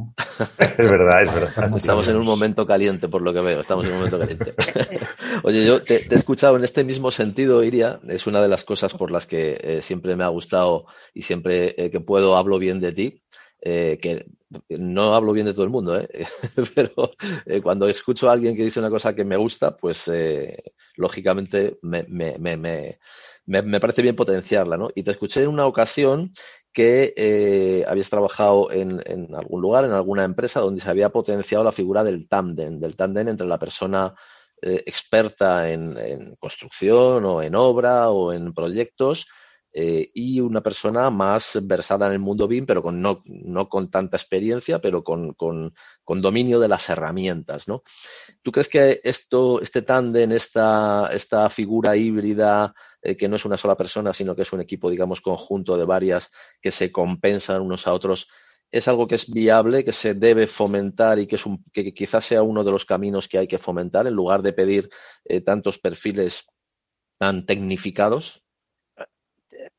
es verdad, es verdad. Estamos en un momento caliente, por lo que veo. Estamos en un momento caliente. Oye, yo te, he escuchado en este mismo sentido, Iria. Es una de las cosas por las que eh, siempre me ha gustado y siempre eh, que puedo hablo bien de ti. Eh, que no hablo bien de todo el mundo, ¿eh? pero cuando escucho a alguien que dice una cosa que me gusta, pues lógicamente me, me, me, me, parece bien potenciarla, ¿no? Y te escuché en una ocasión que eh, habías trabajado en, en, algún lugar, en alguna empresa, donde se había potenciado la figura del tándem, del tándem entre la persona eh, experta en, en, construcción o en obra o en proyectos eh, y una persona más versada en el mundo BIM, pero con, no, no con tanta experiencia, pero con, con, con, dominio de las herramientas, ¿no? ¿Tú crees que esto, este tándem, esta, esta figura híbrida, eh, que no es una sola persona, sino que es un equipo, digamos, conjunto de varias que se compensan unos a otros, es algo que es viable, que se debe fomentar y que, es un, que quizás sea uno de los caminos que hay que fomentar en lugar de pedir eh, tantos perfiles tan tecnificados?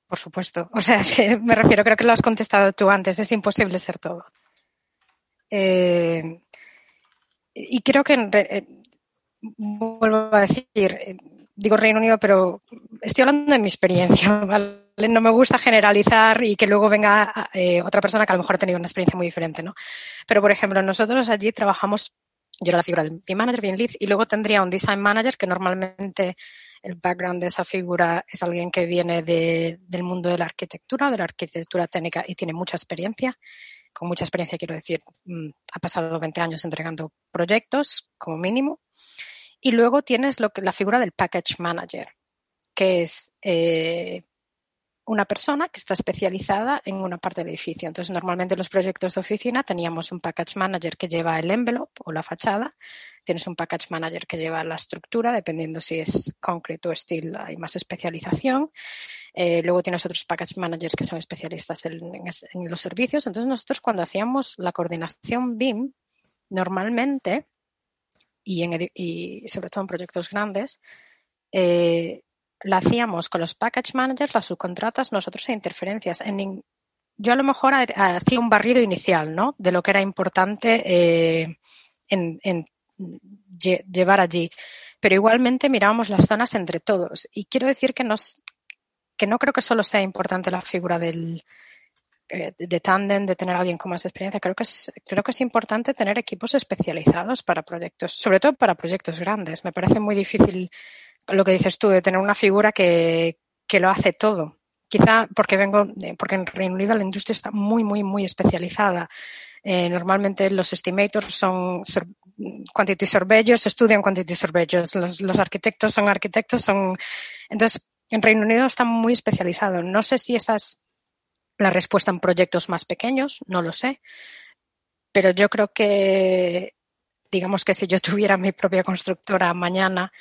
Por supuesto. O sea, me refiero, creo que lo has contestado tú antes, es imposible ser todo. Eh, y creo que, eh, vuelvo a decir, digo Reino Unido, pero estoy hablando de mi experiencia, ¿vale? No me gusta generalizar y que luego venga otra persona que a lo mejor ha tenido una experiencia muy diferente, ¿no? Pero, por ejemplo, nosotros allí trabajamos, yo era la figura del team manager, bien lead, y luego tendría un design manager que normalmente el background de esa figura es alguien que viene de, del mundo de la arquitectura, de la arquitectura técnica y tiene mucha experiencia. Con mucha experiencia quiero decir, mm, ha pasado 20 años entregando proyectos como mínimo. Y luego tienes lo que, la figura del package manager, que es eh, una persona que está especializada en una parte del edificio. Entonces, normalmente en los proyectos de oficina teníamos un package manager que lleva el envelope o la fachada, tienes un package manager que lleva la estructura, dependiendo si es concrete o steel, hay más especialización. Eh, luego tienes otros package managers que son especialistas en, los servicios. Entonces, nosotros cuando hacíamos la coordinación BIM, normalmente, y, en, y sobre todo en proyectos grandes, eh, la hacíamos con los package managers, las subcontratas, nosotros e interferencias. En, yo a lo mejor hacía un barrido inicial, ¿no? De lo que era importante eh, en, llevar allí. Pero igualmente mirábamos las zonas entre todos. Y quiero decir que, nos, que no creo que solo sea importante la figura del, eh, de tándem, de tener a alguien con más experiencia. Creo que, es, creo que es importante tener equipos especializados para proyectos, sobre todo para proyectos grandes. Me parece muy difícil lo que dices tú, de tener una figura que, que lo hace todo. Quizá porque vengo, porque en Reino Unido la industria está muy, muy, muy especializada. Eh, normalmente los estimators son quantity surveyors, estudian quantity surveyors. Los, los arquitectos son arquitectos, son. Entonces, en Reino Unido está muy especializado. No sé si esa es la respuesta en proyectos más pequeños, no lo sé. Pero yo creo que, digamos que si yo tuviera mi propia constructora mañana,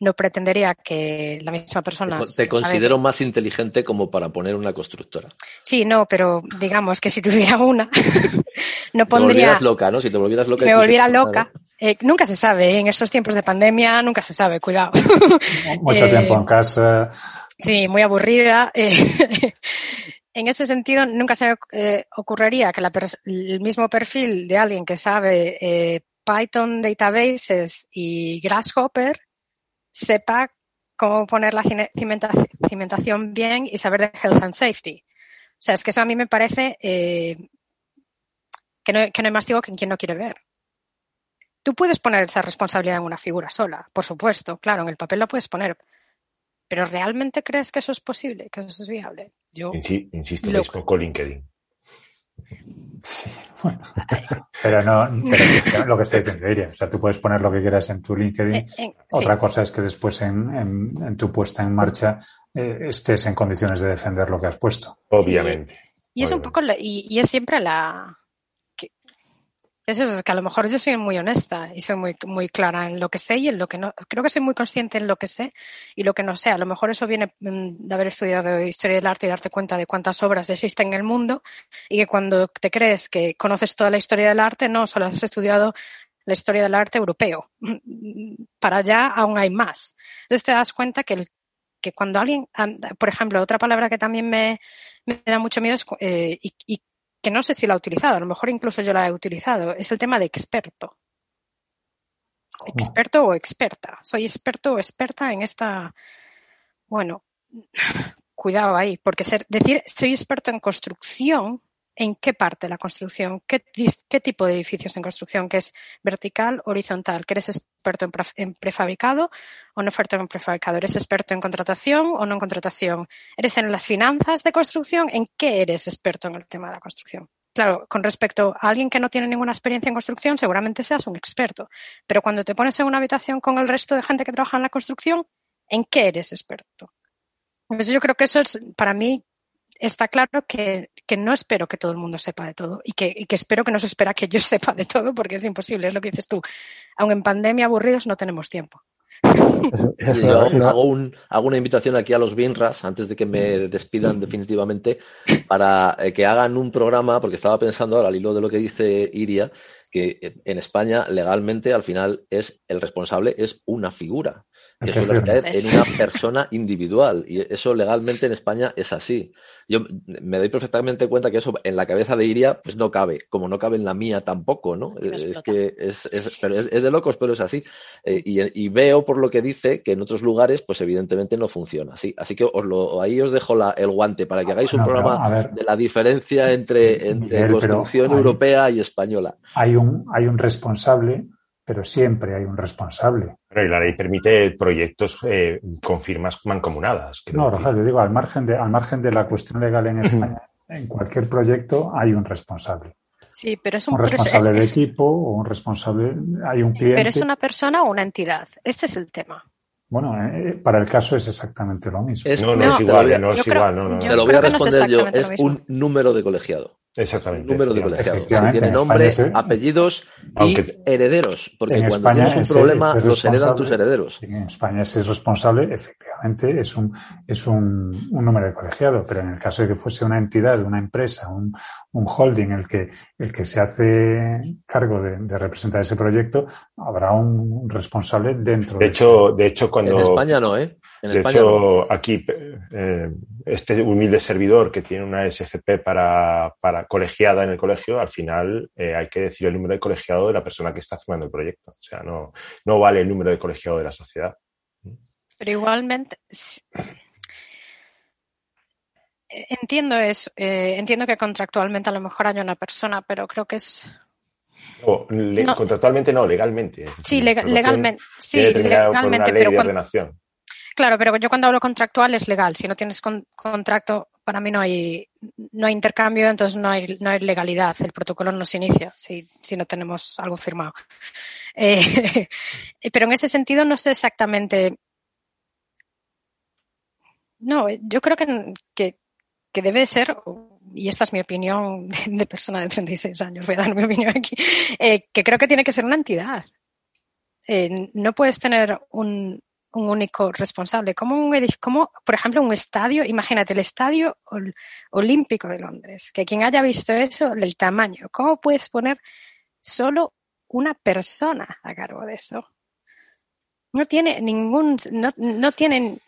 no pretendería que la misma persona. Te, considero más inteligente como para poner una constructora. Sí, no, pero digamos que si tuviera una, no pondría. Te volvieras loca, ¿no? Si te volvieras loca. Me volviera loca. Eh, nunca se sabe, ¿eh? en estos tiempos de pandemia nunca se sabe, cuidado. Mucho tiempo en casa. Sí, muy aburrida. en ese sentido, nunca se ocurriría que el mismo perfil de alguien que sabe Python Databases y Grasshopper sepa cómo poner la cimentación bien y saber de health and safety. O sea, es que eso a mí me parece eh, que, no, que no hay más digo que en quien no quiere ver. Tú puedes poner esa responsabilidad en una figura sola, por supuesto, claro, en el papel lo puedes poner. Pero ¿realmente crees que eso es posible, que eso es viable? Yo insisto, es poco LinkedIn. Sí, Bueno, pero no, pero lo que está diciendo Iria, o sea, tú puedes poner lo que quieras en tu LinkedIn. Eh, eh, Otra sí. cosa es que después en, en- en tu puesta en marcha eh, estés en condiciones de defender lo que has puesto. Obviamente. Y es un poco, la- y, y es siempre la... Es eso, es que a lo mejor yo soy muy honesta y soy muy, muy clara en lo que sé y en lo que no. Creo que soy muy consciente en lo que sé y lo que no sé. A lo mejor eso viene mm, de haber estudiado historia del arte y darte cuenta de cuántas obras existen en el mundo y que cuando te crees que conoces toda la historia del arte, no, solo has estudiado la historia del arte europeo. Para allá aún hay más. Entonces te das cuenta que, el, que cuando alguien, por ejemplo, otra palabra que también me, me da mucho miedo es, eh, y que no sé si la ha utilizado, a lo mejor incluso yo la he utilizado, es el tema de experto. Experto o experta. Soy experto o experta en esta. Bueno, cuidado ahí, porque ser, decir soy experto en construcción, ¿en qué parte de la construcción? ¿Qué, tipo de edificios en construcción? ¿Que es vertical, horizontal? ¿Que eres experto en, pref- en prefabricado o no experto en prefabricado? ¿Eres experto en contratación o no en contratación? ¿Eres en las finanzas de construcción? ¿En qué eres experto en el tema de la construcción? Claro, con respecto a alguien que no tiene ninguna experiencia en construcción, seguramente seas un experto. Pero cuando te pones en una habitación con el resto de gente que trabaja en la construcción, ¿en qué eres experto? Entonces yo creo que eso es, para mí, está claro que, que no espero que todo el mundo sepa de todo y que, y que espero que no se espera que yo sepa de todo porque es imposible, es lo que dices tú. Aun en pandemia aburridos no tenemos tiempo. Yo hago, un, hago una invitación aquí a los Binras, antes de que me despidan definitivamente, para eh, que hagan un programa, porque estaba pensando ahora al hilo de lo que dice Iria, que eh, en España legalmente al final es el responsable es una figura, que suele Efectivamente. caer en una persona individual y eso legalmente en España es así. Yo me doy perfectamente cuenta que eso en la cabeza de Iria pues no cabe, como no cabe en la mía tampoco, ¿no? Me Es explota. que es, es- pero es- es de locos, pero es así. Eh, y, y veo por lo que dice que en otros lugares, pues evidentemente no funciona así. Así que os lo, ahí os dejo la- el guante para que hagáis un Bueno, programa ver. de la diferencia entre, entre Miguel, construcción hay- europea y española. Hay un, hay un responsable, pero siempre hay un responsable. Y la ley permite proyectos eh, con firmas mancomunadas. No. Rogelio, digo, al margen, de, al margen de la cuestión legal en España, en cualquier proyecto hay un responsable. Sí, pero es un, Un pero es- responsable de es- equipo o un responsable, hay un cliente. pero es una persona o una entidad. Este es el tema. Bueno, eh, para el caso es exactamente lo mismo. Es- No, no, No, es igual, a- no es creo- igual, no, no, no. yo Te lo voy a responder yo. Es un número de colegiado. Exactamente. Número de efectivamente. colegiado. Que Efectivamente, tiene en nombre, España apellidos y Aunque- herederos. Porque en cuando España tienes un problema, ese los heredan tus herederos. En España ese es responsable, efectivamente, es un, es un, un número de colegiado, pero en el caso de que fuese una entidad, una empresa, un, un holding el que, el que se hace cargo de, de representar ese proyecto, habrá un responsable dentro De hecho, de hecho, cuando. En España no, ¿eh? En de España no. hecho, aquí, eh, este humilde servidor que tiene una SCP para, para colegiada en el colegio, al final eh, hay que decir el número de colegiado de la persona que está firmando el proyecto. O sea, no, no vale el número de colegiado de la sociedad. Pero igualmente, eh, entiendo eso, eh, entiendo que contractualmente a lo mejor haya una persona, pero creo que es O, le- No. Contractualmente no, legalmente. Decir, sí lega- la cuestión legalmente, sí legalmente, ley pero de cuando, ordenación. Claro, pero yo cuando hablo contractual es legal. Si no tienes con- contracto, para mí no hay no hay intercambio, entonces no hay no hay legalidad. El protocolo no se inicia si si no tenemos algo firmado. Eh, pero en ese sentido no sé exactamente. No, yo creo que, que, que debe ser, y esta es mi opinión de persona de 36 años, voy a dar mi opinión aquí, eh, que creo que tiene que ser una entidad. Eh, no puedes tener un, un único responsable, como un edif- como por ejemplo un estadio, imagínate el estadio ol- olímpico de Londres, que quien haya visto eso, el tamaño, ¿cómo puedes poner solo una persona a cargo de eso? No tiene ningún, no, no tienen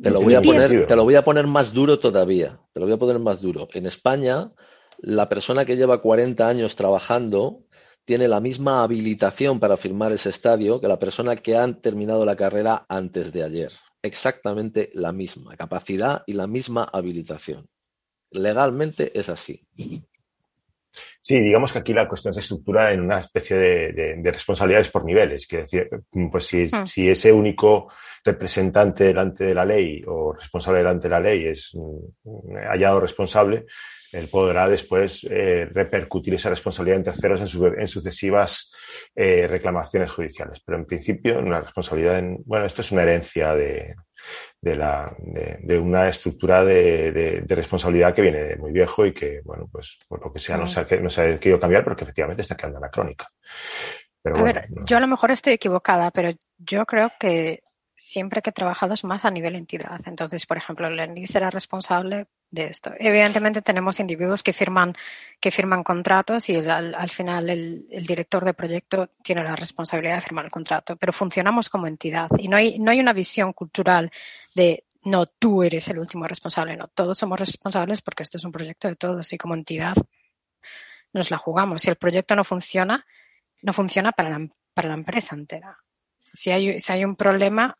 Te lo, voy a poner, te lo voy a poner más duro todavía. Te lo voy a poner más duro. En España, la persona que lleva 40 años trabajando tiene la misma habilitación para firmar ese estadio que la persona que ha terminado la carrera antes de ayer. Exactamente la misma capacidad y la misma habilitación. Legalmente es así. Sí, digamos que aquí la cuestión se estructura en una especie de, responsabilidades por niveles. Quiere decir, pues si, hmm. si, ese único representante delante de la ley o responsable delante de la ley es mm, hallado responsable, él podrá después eh, repercutir esa responsabilidad en terceros en, sucesivas eh, reclamaciones judiciales. Pero en principio, una responsabilidad en, bueno, esto es una herencia de, de, la, de, una estructura de, responsabilidad que viene de muy viejo y que, bueno, pues por lo que sea, no se, ha, no se ha querido cambiar porque efectivamente está quedando anacrónica. Pero a ver, yo a lo mejor estoy equivocada, pero yo creo que siempre que he trabajado es más a nivel entidad. Entonces, por ejemplo, el ENI será responsable de esto. Evidentemente tenemos individuos que firman, que firman contratos y al, final el, director de proyecto tiene la responsabilidad de firmar el contrato, pero funcionamos como entidad y no hay, no hay una visión cultural de no, tú eres el último responsable, no, todos somos responsables porque esto es un proyecto de todos y como entidad nos la jugamos. Si el proyecto no funciona, no funciona para la, para la empresa entera. Si hay, si hay un problema,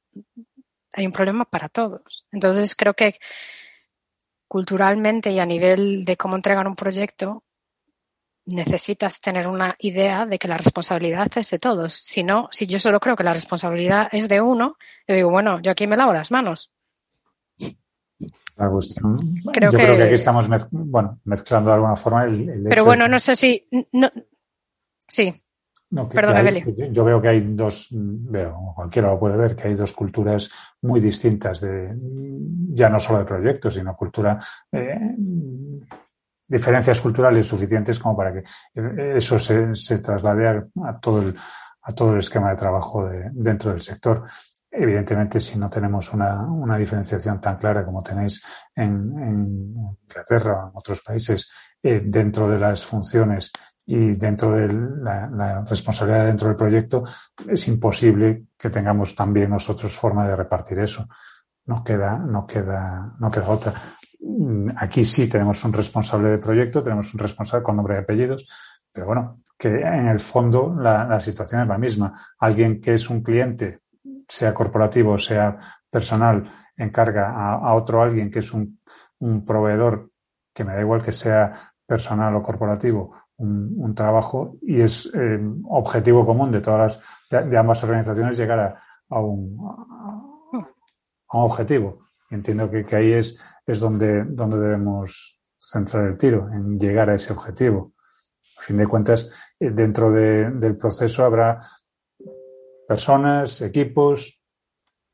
hay un problema para todos. Entonces creo que culturalmente y a nivel de cómo entregar un proyecto, necesitas tener una idea de que la responsabilidad es de todos. Si no, si yo solo creo que la responsabilidad es de uno, yo digo, bueno, yo aquí me lavo las manos. Creo yo que... creo que aquí estamos bueno, mezclando de alguna forma el, Pero bueno, no sé si. No... Sí. No, yo veo que hay dos, veo, cualquiera lo puede ver, que hay dos culturas muy distintas de, ya no solo de proyectos, sino cultura, eh, diferencias culturales suficientes como para que eso se, se traslade a, todo el, a todo el esquema de trabajo dentro del sector. Evidentemente, si no tenemos una, una diferenciación tan clara como tenéis en, en Inglaterra o en otros países eh, dentro de las funciones y dentro de la, responsabilidad dentro del proyecto es imposible que tengamos también nosotros forma de repartir eso. No queda, no queda, no queda otra. Aquí sí tenemos un responsable de proyecto, tenemos un responsable con nombre y apellidos, pero bueno, que en el fondo la, situación es la misma. Alguien que es un cliente, sea corporativo, sea personal, encarga a, a otro alguien que es un, un proveedor, que me da igual que sea personal o corporativo, un, trabajo y es eh, objetivo común de todas las, de, ambas organizaciones llegar a, un, a un objetivo. Entiendo que, que, ahí es, es donde, donde debemos centrar el tiro, en llegar a ese objetivo. A fin de cuentas, eh, dentro del proceso habrá personas, equipos,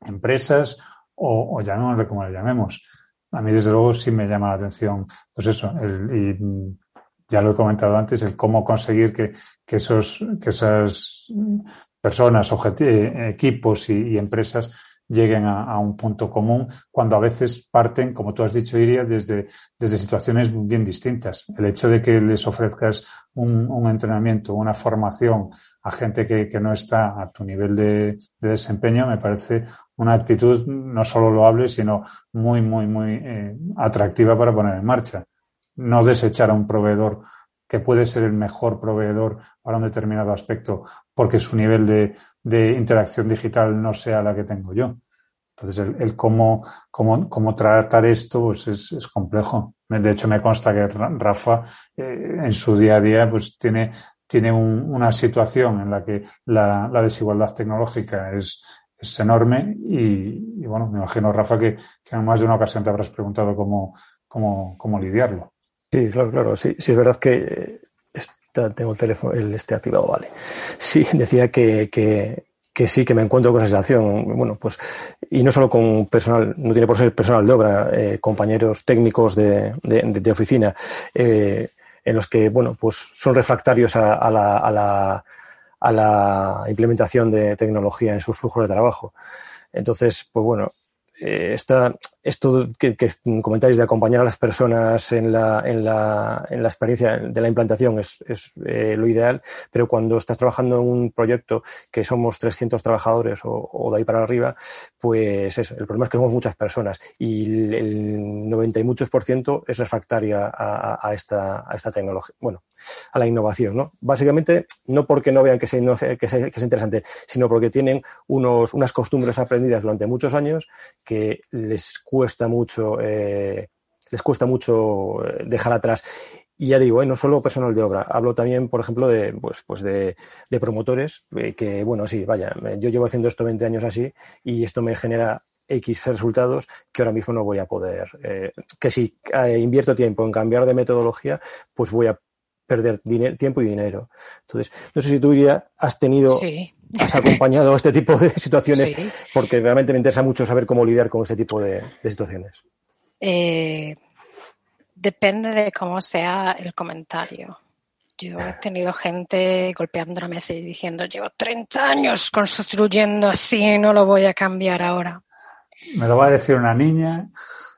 empresas o, o llamémosle como le llamemos. A mí, desde luego, sí me llama la atención, pues eso, ya lo he comentado antes, el cómo conseguir que, que esos, que esas personas, equipos y, empresas lleguen a, un punto común cuando a veces parten, como tú has dicho, Iria, desde, desde situaciones bien distintas. El hecho de que les ofrezcas un, un entrenamiento, una formación a gente que, que, no está a tu nivel de, de, desempeño me parece una actitud no solo loable, sino muy, muy, muy eh, atractiva para poner en marcha no desechar a un proveedor que puede ser el mejor proveedor para un determinado aspecto porque su nivel de, interacción digital no sea la que tengo yo. Entonces, el, cómo, cómo, cómo, tratar esto pues es, complejo. De hecho, me consta que Rafa eh, en su día a día pues tiene, tiene una situación en la que la, desigualdad tecnológica es, es enorme y, bueno, me imagino, Rafa, que, que en más de una ocasión te habrás preguntado cómo, cómo, cómo lidiarlo. Sí, claro, claro. Sí, sí es verdad que tengo el teléfono, el este activado, vale. Sí, decía que, que, que sí, que me encuentro con esa sensación. Bueno, pues, y no solo con personal, no tiene por ser personal de obra, eh, compañeros técnicos de, de, oficina, eh, en los que, bueno, pues son refractarios a, a, la, a, la, a la implementación de tecnología en sus flujos de trabajo. Entonces, pues bueno, eh, esta, esto que, que, comentáis de acompañar a las personas en la, en la, en la experiencia de la implantación es, es eh, lo ideal, pero cuando estás trabajando en un proyecto que somos 300 trabajadores o, de ahí para arriba, pues eso, el problema es que somos muchas personas y el 90 y muchos por ciento es refractaria a, a, esta, a esta tecnología, bueno, a la innovación, ¿no? Básicamente, no porque no vean que, se, que, sea, que sea interesante, sino porque tienen unos, unas costumbres aprendidas durante muchos años que les cuesta mucho, eh, les cuesta mucho eh, dejar atrás. y ya digo, ¿eh? no solo personal de obra, hablo también, por ejemplo, de, pues, pues de, de promotores, eh, que bueno, sí, vaya, yo llevo haciendo esto 20 años así y esto me genera X resultados que ahora mismo no voy a poder, que si invierto tiempo en cambiar de metodología, pues voy a perder tiempo y dinero. Entonces, no sé si tú ya has tenido, has acompañado este tipo de situaciones, porque realmente me interesa mucho saber cómo lidiar con este tipo de, de situaciones. Eh, Depende de cómo sea el comentario. Yo he tenido gente golpeando la mesa y diciendo, llevo 30 años construyendo así, no lo voy a cambiar ahora. Me lo va a decir una niña.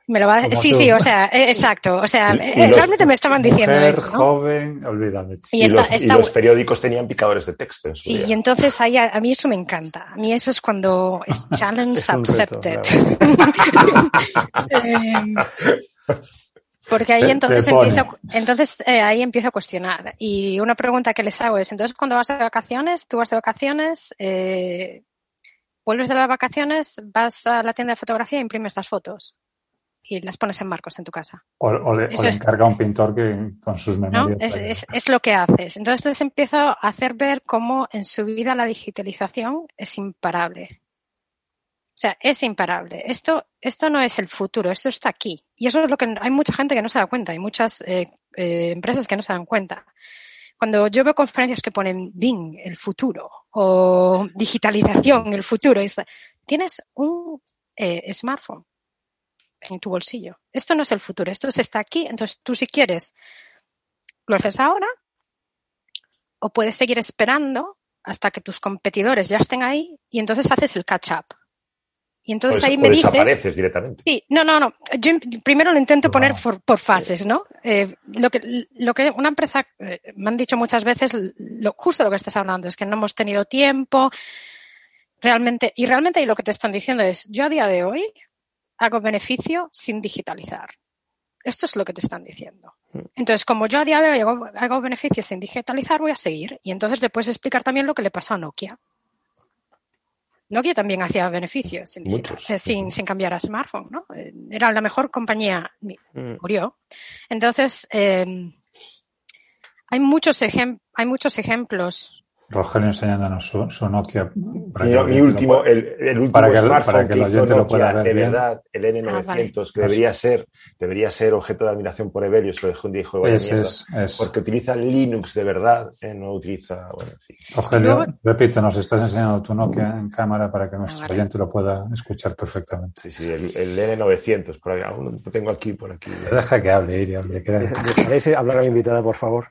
Me lo va a Sí, sí, o sea, eh, exacto. O sea, eh, realmente me estaban diciendo eso. joven, olvídame. Y, los, periódicos tenían picadores de texto en su Sí, y entonces ahí a, mí eso me encanta. A mí eso es cuando es challenge accepted. Porque ahí entonces empiezo, entonces eh, ahí empiezo a cuestionar. Y una pregunta que les hago es, entonces cuando vas de vacaciones, tú vas de vacaciones, eh, vuelves de las vacaciones, vas a la tienda de fotografía e imprimes las fotos y las pones en marcos en tu casa. O, le, encarga a un pintor que con sus memorias. Es, es, lo que haces. Entonces les empiezo a hacer ver cómo en su vida la digitalización es imparable. O sea, es imparable. Esto, esto no es el futuro, esto está aquí. Y eso es lo que hay mucha gente que no se da cuenta, hay muchas eh, eh, empresas que no se dan cuenta. Cuando yo veo conferencias que ponen DIN, el futuro, o digitalización, el futuro, tienes un eh, smartphone en tu bolsillo. Esto no es el futuro, esto está aquí. Entonces tú si quieres, lo haces ahora, o puedes seguir esperando hasta que tus competidores ya estén ahí y entonces haces el catch up. Y entonces ahí me dices. directamente. Sí, no, no, no. Yo primero lo intento poner por, fases, ¿no? Eh, lo, que, lo que una empresa, eh, me han dicho muchas veces, lo, justo lo que estás hablando, es que no hemos tenido tiempo. Realmente, y realmente ahí lo que te están diciendo es, yo a día de hoy hago beneficio sin digitalizar. Esto es lo que te están diciendo. Mm. Entonces, como yo a día de hoy hago, hago beneficio sin digitalizar, voy a seguir. Y entonces le puedes explicar también lo que le pasó a Nokia. Nokia también hacía beneficios sin, eh, sin, cambiar a smartphone, ¿no? Eh, era la mejor compañía, mm. murió. Entonces, eh, hay, muchos hay muchos ejemplos Rogelio enseñándonos su, Nokia. mi, último, el, último para que, smartphone que, hizo Nokia, de verdad, el N900, ah, que debería ser, debería ser objeto de admiración por Evelio, se lo dejó un dijo, es, porque utiliza Linux de verdad, eh, no utiliza, bueno, Rogelio, repito, nos estás enseñando tu Nokia en cámara para que nuestro ah, oyente lo pueda escuchar perfectamente. Sí, sí, el, N900, por ahí, aún lo tengo aquí, por aquí. Deja que hable, Iri, hombre. Que... ¿Me hablar a la invitada, por favor?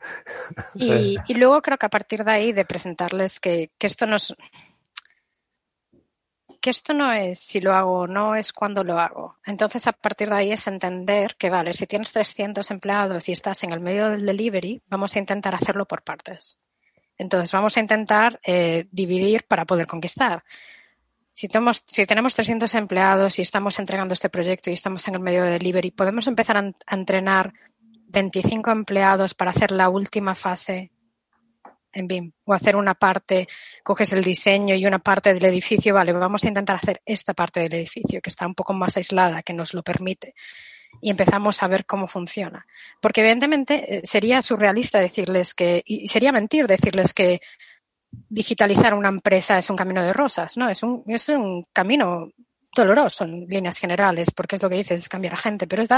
Y, y luego creo que a partir de ahí, de presentar presentarles que, esto no es que esto no es si lo hago o no, es cuando lo hago. Entonces, a partir de ahí es entender que, vale, si tienes 300 empleados y estás en el medio del delivery, vamos a intentar hacerlo por partes. Entonces, vamos a intentar eh, dividir para poder conquistar. Si tenemos, si tenemos 300 empleados y estamos entregando este proyecto y estamos en el medio del delivery, podemos empezar a entrenar 25 empleados para hacer la última fase en BIM o hacer una parte, coges el diseño y una parte del edificio, vale, vamos a intentar hacer esta parte del edificio que está un poco más aislada, que nos lo permite y empezamos a ver cómo funciona. Porque evidentemente eh, sería surrealista decirles que, y sería mentir decirles que digitalizar una empresa es un camino de rosas, ¿no? Es un, es un camino doloroso en líneas generales, porque es lo que dices, es cambiar a gente, pero es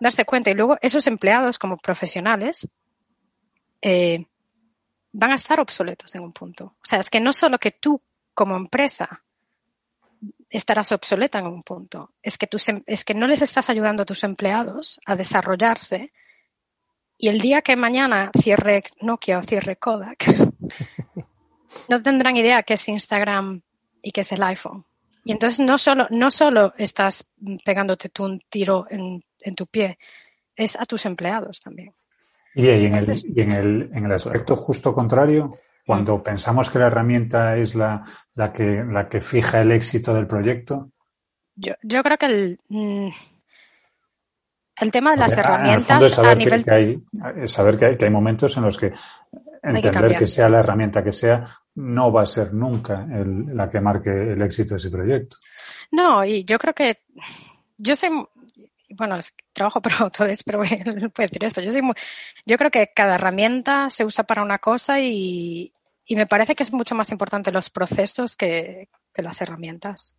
darse cuenta. Y luego esos empleados como profesionales, eh, van a estar obsoletos en un punto. O sea, es que no solo que tú como empresa estarás obsoleta en un punto, es que, tú, em, es que no les estás ayudando a tus empleados a desarrollarse y el día que mañana cierre Nokia o cierre Kodak, no tendrán idea qué es Instagram y qué es el iPhone. Y entonces no solo, no solo estás pegándote tú un tiro en, en tu pie, es a tus empleados también. Y, en, el, y en, el, en el aspecto justo contrario, cuando pensamos que la herramienta es la, la, que, la que fija el éxito del proyecto. Yo, yo creo que el, mm, el tema de las herramientas a nivel. Que, hay, saber que hay, que hay momentos en los que entender que, sea la herramienta que sea no va a ser nunca el, la que marque el éxito de ese proyecto. No, y yo creo que yo soy bueno, trabajo para Autodesk, pero a decir esto. Yo, soy yo creo que cada herramienta se usa para una cosa y, y me parece que es mucho más importante los procesos que, que las herramientas.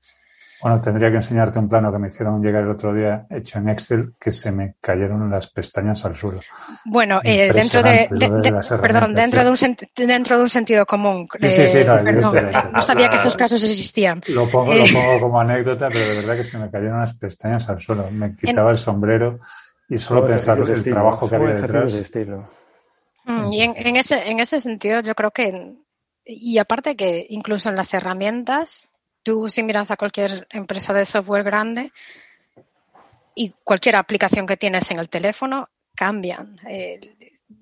Bueno, tendría que enseñarte un plano que me hicieron llegar el otro día hecho en Excel que se me cayeron las pestañas al suelo. Bueno, eh, dentro de, perdón, dentro de un dentro de un sentido común. Sí, sí, sí, no, no, sabía que esos casos existían. Lo pongo, lo eh, pongo como anécdota, pero de verdad que se me cayeron las pestañas al suelo. Me quitaba el sombrero y solo pensar en el trabajo que había detrás. Mm, y en, en, ese, en ese sentido yo creo que, y aparte que incluso en las herramientas, tú si miras a cualquier empresa de software grande y cualquier aplicación que tienes en el teléfono, cambian. Eh,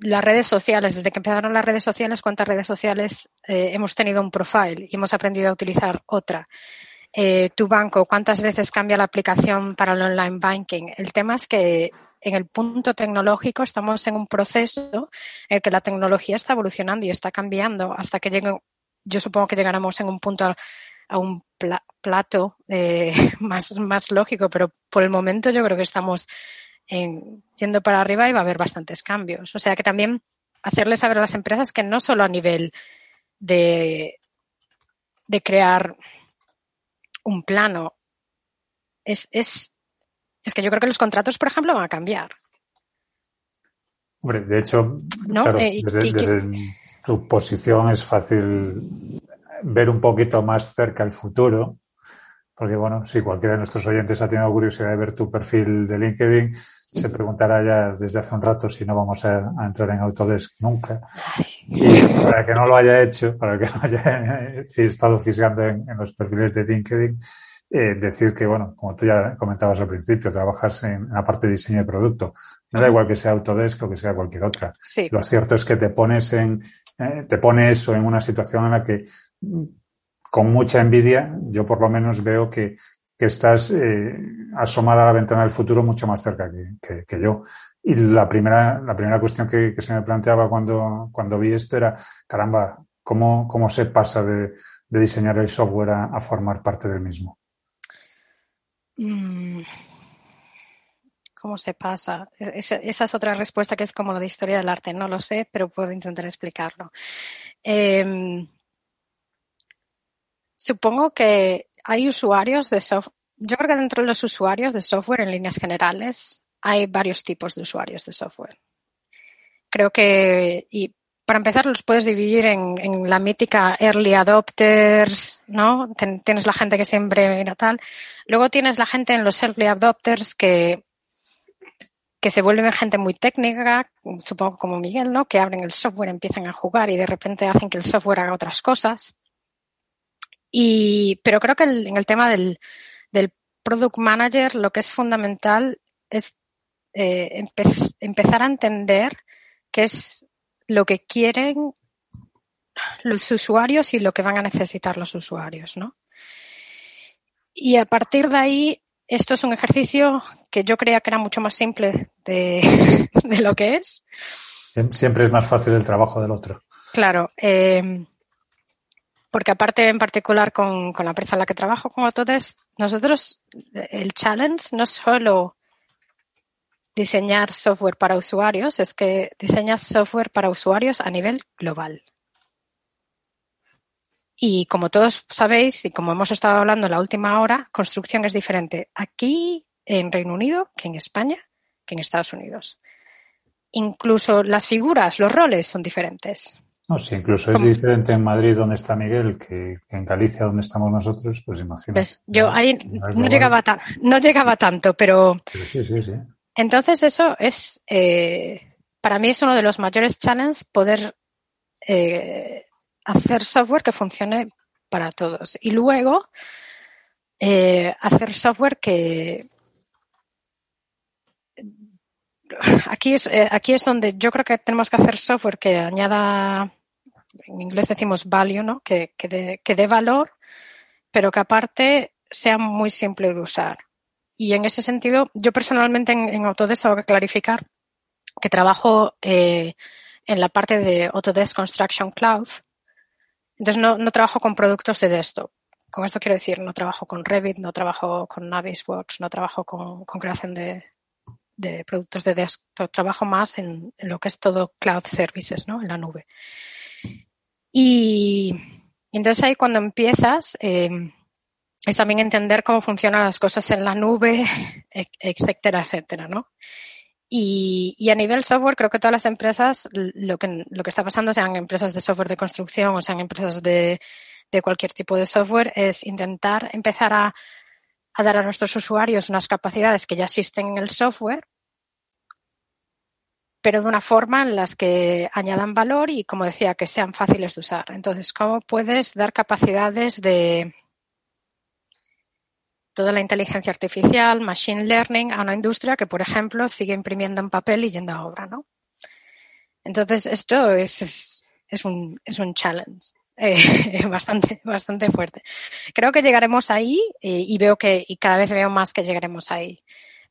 las redes sociales, desde que empezaron las redes sociales, ¿cuántas redes sociales eh, hemos tenido un profile y hemos aprendido a utilizar otra? Eh, tu banco, ¿cuántas veces cambia la aplicación para el online banking? El tema es que en el punto tecnológico estamos en un proceso en el que la tecnología está evolucionando y está cambiando hasta que llegue, yo supongo que llegaremos en un punto a un plato eh, más, más lógico, pero por el momento yo creo que estamos en, yendo para arriba y va a haber bastantes cambios. O sea que también hacerles saber a las empresas que no solo a nivel de, de crear un plano, es, es, es que yo creo que los contratos, por ejemplo, van a cambiar. Hombre, de hecho, eh, desde, desde tu posición es fácil ver un poquito más cerca el futuro, porque bueno, si cualquiera de nuestros oyentes ha tenido curiosidad de ver tu perfil de LinkedIn, se preguntará ya desde hace un rato si no vamos a, entrar en Autodesk nunca. Y para que no lo haya hecho, para que no haya estado fisgando en, los perfiles de LinkedIn, eh, decir que, bueno, como tú ya comentabas al principio, trabajas en la parte de diseño de producto. No da igual que sea Autodesk o que sea cualquier otra. Lo cierto es que te pones en, eh, te pone eso en una situación en la que con mucha envidia, yo por lo menos veo que, estás eh, asomada a la ventana del futuro mucho más cerca que, yo. Y la primera, la primera cuestión que, se me planteaba cuando, cuando vi esto era, caramba, ¿cómo, cómo se pasa de, diseñar el software a, formar parte del mismo? Mm. ¿Cómo se pasa? Esa, es otra respuesta que es como de historia del arte. No lo sé, pero puedo intentar explicarlo. Em, Supongo que hay usuarios de software. Yo creo que dentro de los usuarios de software, en líneas generales, hay varios tipos de usuarios de software. Creo que, y para empezar, los puedes dividir en, la mítica early adopters, ¿no? tienes la gente que siempre mira tal. Luego tienes la gente en los early adopters que, que se vuelven gente muy técnica, supongo como Miguel, ¿no? Que abren el software, empiezan a jugar y de repente hacen que el software haga otras cosas. Y, pero creo que en el tema del, del product manager lo que es fundamental es eh, empezar a entender qué es lo que quieren los usuarios y lo que van a necesitar los usuarios, ¿no? Y a partir de ahí, esto es un ejercicio que yo creía que era mucho más simple de, de lo que es. Siempre es más fácil el trabajo del otro. Claro. Eh, porque aparte en particular con, la empresa en la que trabajo, con Autodesk, nosotros el challenge no es solo diseñar software para usuarios, es que diseñas software para usuarios a nivel global. Y como todos sabéis, y como hemos estado hablando en la última hora, construcción es diferente aquí en Reino Unido que en España que en Estados Unidos. Incluso las figuras, los roles son diferentes. No, si incluso es diferente en Madrid donde está Miguel que en Galicia donde estamos nosotros, pues imagínate. Pues yo ahí no, llegaba no llegaba tanto, pero... Sí, sí, sí. Entonces eso es, eh, para mí es uno de los mayores challenges poder eh, hacer software que funcione para todos. Y luego eh, hacer software que... Aquí es, aquí es donde yo creo que tenemos que hacer software que añada en inglés decimos value, ¿no? Que, que, dé, que dé valor, pero que aparte sea muy simple de usar. Y en ese sentido, yo personalmente en, Autodesk tengo que clarificar que trabajo eh, en la parte de Autodesk Construction Cloud. Entonces no, no trabajo con productos de desktop. Con esto quiero decir, no trabajo con Revit, no trabajo con Navisworks, no trabajo con, creación de, de productos de desktop, trabajo más en, lo que es todo cloud services, ¿no? En la nube. Y, entonces ahí cuando empiezas, eh, es también entender cómo funcionan las cosas en la nube, etcétera, etcétera, ¿no? Y, y, a nivel software, creo que todas las empresas, lo que, lo que está pasando, sean empresas de software de construcción o sean empresas de, de cualquier tipo de software, es intentar empezar a, a dar a nuestros usuarios unas capacidades que ya existen en el software, pero de una forma en las que añadan valor y, como decía, que sean fáciles de usar. Entonces, ¿cómo puedes dar capacidades de, toda la inteligencia artificial, machine learning, a una industria que, por ejemplo, sigue imprimiendo en papel y yendo a obra, ¿no? Entonces, esto es, es, un, es un challenge. Eh, bastante, bastante fuerte. Creo que llegaremos ahí eh, y veo que, y cada vez veo más que llegaremos ahí.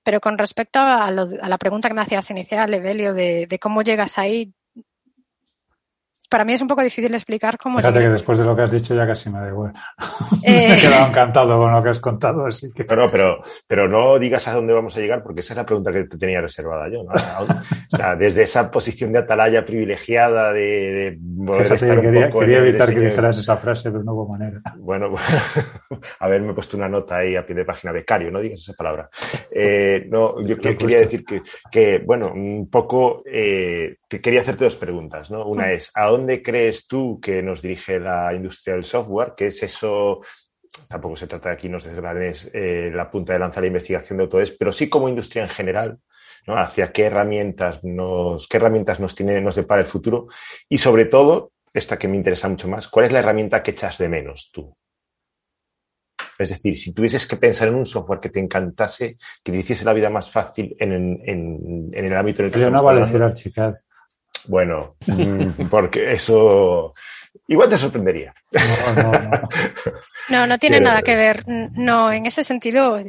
Pero con respecto a, lo, a la pregunta que me hacías inicial, Evelio, de, de cómo llegas ahí, para mí es un poco difícil explicar cómo. Fíjate que después de lo que has dicho ya casi me da igual. me he eh, quedado encantado con lo que has contado, así que. Pero, pero, pero no digas a dónde vamos a llegar, porque esa es la pregunta que te tenía reservada yo. ¿no? O sea, desde esa posición de atalaya privilegiada de, de quería, quería evitar que dijeras esa frase de una buena manera. Bueno, haberme puesto una nota ahí a pie de página becario, no digas esa palabra. Eh, no, yo quería decir que, que, bueno, un poco eh, quería hacerte dos preguntas, ¿no? Una mm. es, ¿a dónde crees tú que nos dirige la industria del software? ¿Qué es eso? Tampoco se trata de aquí nos desgranes eh, la punta de lanza de la investigación de Autodesk, pero sí como industria en general, ¿no? Hacia qué herramientas nos, qué herramientas nos tiene, nos depara el futuro y sobre todo, esta que me interesa mucho más, ¿cuál es la herramienta que echas de menos tú? Es decir, si tuvieses que pensar en un software que te encantase, que te hiciese la vida más fácil en, en, en el ámbito en el que Pero no vale decir Archicad. Bueno, mm, porque eso igual te sorprendería. No, no, tiene nada que ver. No, en ese sentido.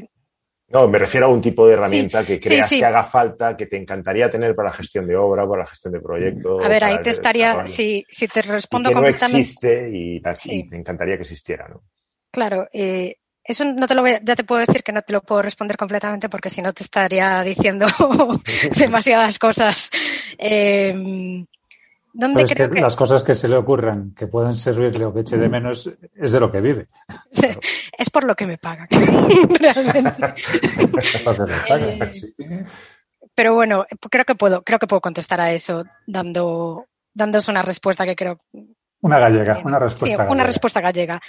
No, me refiero a un tipo de herramienta que creas que haga falta, que te encantaría tener para la gestión de obra, para la gestión de proyectos. A ver, ahí te estaría, si, si te respondo y que no existe y, te encantaría que existiera, ¿no? Claro, eh, eso no te lo voy, ya te puedo decir que no te lo puedo responder completamente porque si no te estaría diciendo demasiadas cosas. Eh, ¿dónde creo que, Las cosas que se le ocurran, que pueden servirle o que eche de menos, es de lo que vive. es por lo que me pagan, realmente. Eh, pero bueno, creo que puedo, creo que puedo contestar a eso dando, dándos una respuesta que creo. Una gallega, una respuesta. Sí, una respuesta gallega.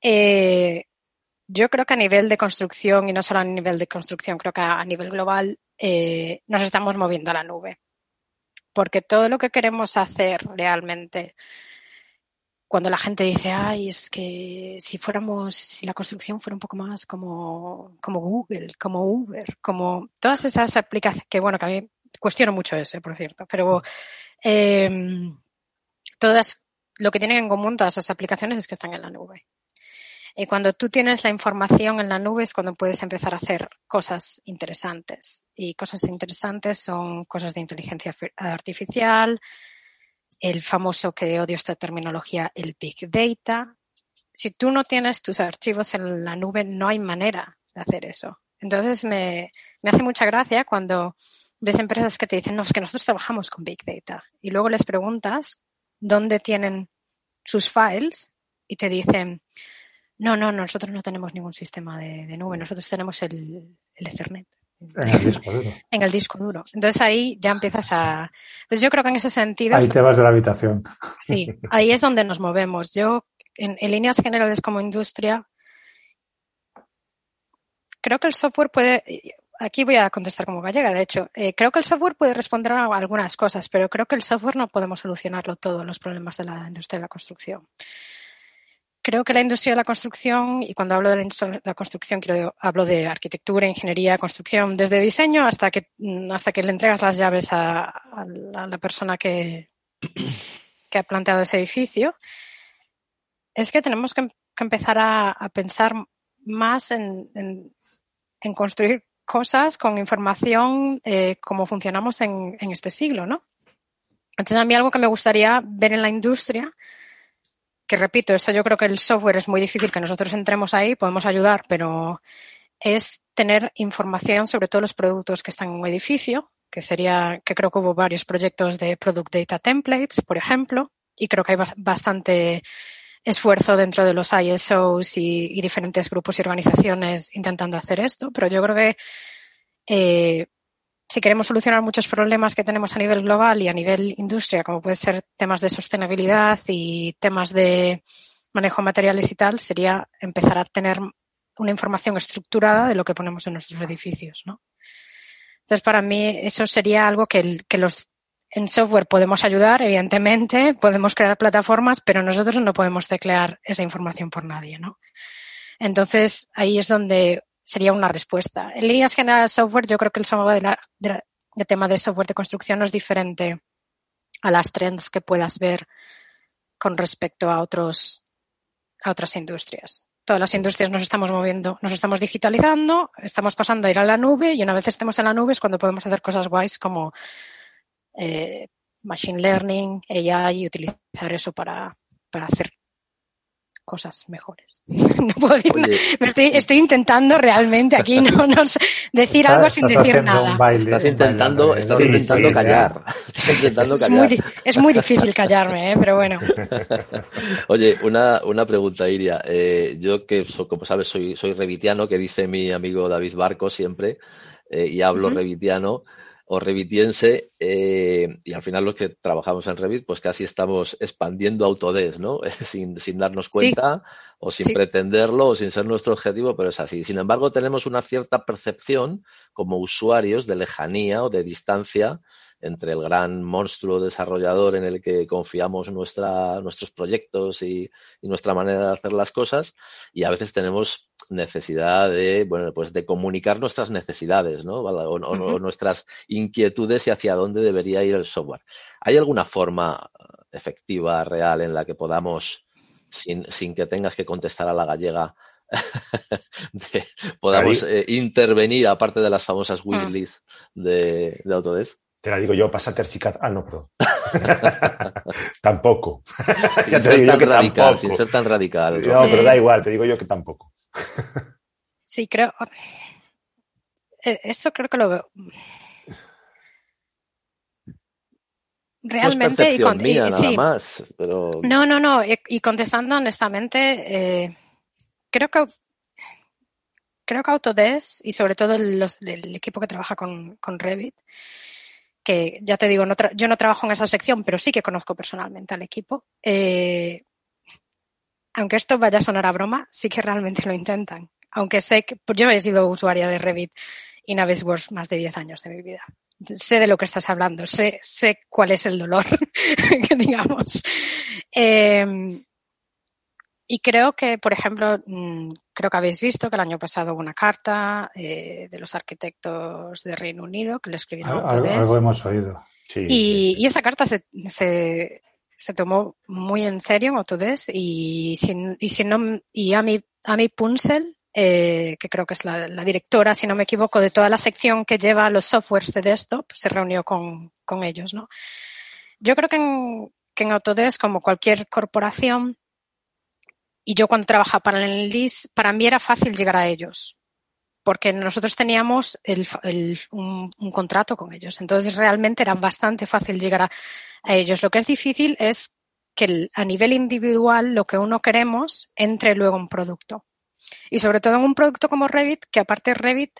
Eh, yo creo que a nivel de construcción, y no solo a nivel de construcción, creo que a nivel global eh, nos estamos moviendo a la nube. Porque todo lo que queremos hacer realmente, cuando la gente dice, ay, es que si fuéramos, si la construcción fuera un poco más como, como Google, como Uber, como todas esas aplicaciones, que bueno, que a mí cuestiono mucho eso, por cierto, pero eh, todas, lo que tienen en común todas esas aplicaciones es que están en la nube. Y cuando tú tienes la información en la nube es cuando puedes empezar a hacer cosas interesantes. Y cosas interesantes son cosas de inteligencia artificial, el famoso que odio esta terminología, el Big Data. Si tú no tienes tus archivos en la nube, no hay manera de hacer eso. Entonces me, me hace mucha gracia cuando ves empresas que te dicen, no, es que nosotros trabajamos con Big Data. Y luego les preguntas dónde tienen sus files y te dicen, no, no, nosotros no tenemos ningún sistema de, nube, nosotros tenemos el, Ethernet. En el disco duro. En el disco duro. Entonces ahí ya empiezas a. Entonces yo creo que en ese sentido. Ahí te vas de la habitación. Sí, ahí es donde nos movemos. Yo, en, líneas generales como industria, creo que el software puede. Aquí voy a contestar como gallega, de hecho. Eh, creo que el software puede responder a algunas cosas, pero creo que el software no podemos solucionarlo todo, los problemas de la industria de la construcción creo que la industria de la construcción, y cuando hablo de la industria de la construcción, quiero, hablo de arquitectura, ingeniería, construcción, desde diseño hasta que, hasta que le entregas las llaves a, la persona que, que, ha planteado ese edificio, es que tenemos que, empezar a, pensar más en, en, construir cosas con información eh, como funcionamos en, en este siglo, ¿no? Entonces, a mí algo que me gustaría ver en la industria que repito, esto yo creo que el software es muy difícil que nosotros entremos ahí, podemos ayudar, pero es tener información sobre todos los productos que están en un edificio, que sería, que creo que hubo varios proyectos de Product Data Templates, por ejemplo, y creo que hay bastante esfuerzo dentro de los ISOs y, diferentes grupos y organizaciones intentando hacer esto, pero yo creo que eh, si queremos solucionar muchos problemas que tenemos a nivel global y a nivel industria, como puede ser temas de sostenibilidad y temas de manejo de materiales y tal, sería empezar a tener una información estructurada de lo que ponemos en nuestros edificios, ¿no? Entonces, para mí, eso sería algo que, que los en software podemos ayudar, evidentemente, podemos crear plataformas, pero nosotros no podemos teclear esa información por nadie, ¿no? Entonces, ahí es donde sería una respuesta. En líneas generales software, yo creo que el de tema de software de construcción no es diferente a las trends que puedas ver con respecto a otros a otras industrias. Todas las industrias nos estamos moviendo, nos estamos digitalizando, estamos pasando a ir a la nube y una vez estemos en la nube es cuando podemos hacer cosas guays como eh, machine learning, AI y utilizar eso para, para hacer cosas mejores. no puedo decir nada. estoy, estoy, intentando realmente aquí no, no decir algo sin decir nada. estás intentando, estás intentando callar. Es, muy, es, muy, difícil callarme, ¿eh? pero bueno. Oye, una, una pregunta, Iria. Eh, yo que, como sabes, soy, soy revitiano, que dice mi amigo David Barco siempre, eh, y hablo revitiano o revitiense eh, y al final los que trabajamos en Revit pues casi estamos expandiendo Autodesk, ¿no? sin, sin darnos cuenta o sin pretenderlo o sin ser nuestro objetivo, pero es así. Sin embargo, tenemos una cierta percepción como usuarios de lejanía o de distancia entre el gran monstruo desarrollador en el que confiamos nuestra, nuestros proyectos y, y nuestra manera de hacer las cosas y a veces tenemos necesidad de, bueno, pues de comunicar nuestras necesidades, ¿no? O, nuestras inquietudes y hacia dónde debería ir el software. ¿Hay alguna forma efectiva, real, en la que podamos, sin, sin que tengas que contestar a la gallega, podamos eh, intervenir, aparte de las famosas ah. wishlist de, de Autodesk? Te la digo yo, pasa Tercicat. Ah, no, perdón. tampoco. ya te digo yo que tampoco. Sin ser tan radical. No, pero da igual, te digo yo que tampoco. sí, creo. Eh, esto creo que lo veo. Realmente. No y, nada más, pero... No, no, no. Y, contestando honestamente, eh, creo que creo que Autodesk y sobre todo el, equipo que trabaja con, con Revit que ya te digo, yo no trabajo en esa sección, pero sí que conozco personalmente al equipo. Eh, aunque esto vaya a sonar a broma, sí que realmente lo intentan. Aunque sé que pues yo he sido usuaria de Revit y Navisworks más de 10 años de mi vida. Sé de lo que estás hablando, sé, sé cuál es el dolor, digamos. Eh, y creo que, por ejemplo, mm, creo que habéis visto que el año pasado hubo una carta eh, de los arquitectos de Reino Unido que le escribieron a Autodesk. Algo hemos oído. y, y, esa carta se, se, se, tomó muy en serio en Autodesk y, sin, y, si no, y Ami, Ami Punsel, eh, que creo que es la, la, directora, si no me equivoco, de toda la sección que lleva los softwares de desktop, se reunió con, con ellos, ¿no? Yo creo que en, que en Autodesk, como cualquier corporación, y yo cuando trabajaba para el LIS, para mí era fácil llegar a ellos, porque nosotros teníamos un, contrato con ellos. Entonces realmente era bastante fácil llegar a, ellos. Lo que es difícil es que a nivel individual lo que uno queremos entre luego en producto. Y sobre todo en un producto como Revit, que aparte Revit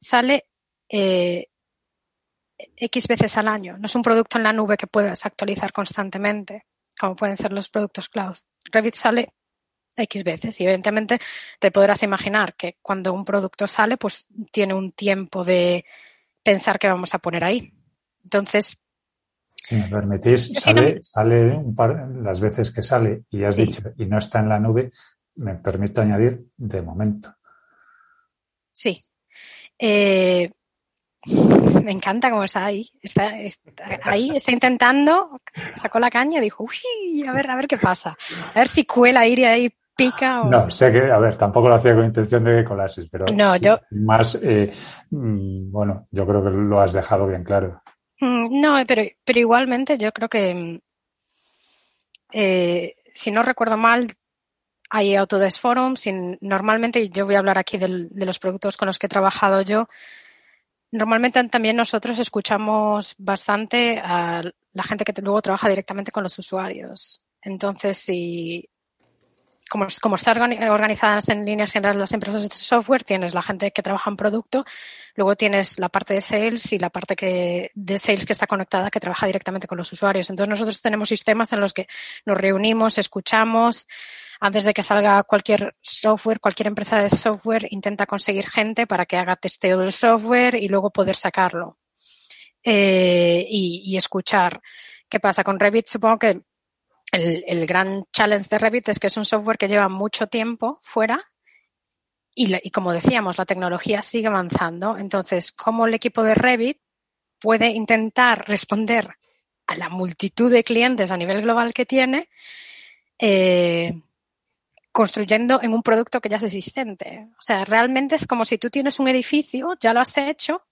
sale eh, X veces al año. No es un producto en la nube que puedas actualizar constantemente, como pueden ser los productos cloud. Revit sale X veces. Y evidentemente te podrás imaginar que cuando un producto sale, pues tiene un tiempo de pensar qué vamos a poner ahí. Entonces. Si me permitís, sale, sale un par, las veces que sale y has dicho y no está en la nube, me permito añadir de momento. Sí. Eh, me encanta cómo está ahí. Está, ahí, está intentando, sacó la caña y dijo, uy, a ver, a ver qué pasa. A ver si cuela ir ahí pica o... No, sé que, a ver, tampoco lo hacía con intención de que colases, pero no, yo... más, eh, mm, bueno, yo creo que lo has dejado bien claro. Mm, no, pero, pero igualmente yo creo que, eh, si no recuerdo mal, hay Autodesk Forums y normalmente yo voy a hablar aquí del, de los productos con los que he trabajado yo. Normalmente también nosotros escuchamos bastante a la gente que luego trabaja directamente con los usuarios. Entonces, si como, como están organizadas en líneas generales las empresas de software, tienes la gente que trabaja en producto, luego tienes la parte de sales y la parte que, de sales que está conectada, que trabaja directamente con los usuarios. Entonces nosotros tenemos sistemas en los que nos reunimos, escuchamos, antes de que salga cualquier software, cualquier empresa de software intenta conseguir gente para que haga testeo del software y luego poder sacarlo eh, y, y escuchar. ¿Qué pasa? Con Revit supongo que el, gran challenge de Revit es que es un software que lleva mucho tiempo fuera y, como decíamos, la tecnología sigue avanzando. Entonces, ¿cómo el equipo de Revit puede intentar responder a la multitud de clientes a nivel global que tiene, eh, construyendo en un producto que ya es existente? O sea, realmente es como si tú tienes un edificio, ya lo has hecho,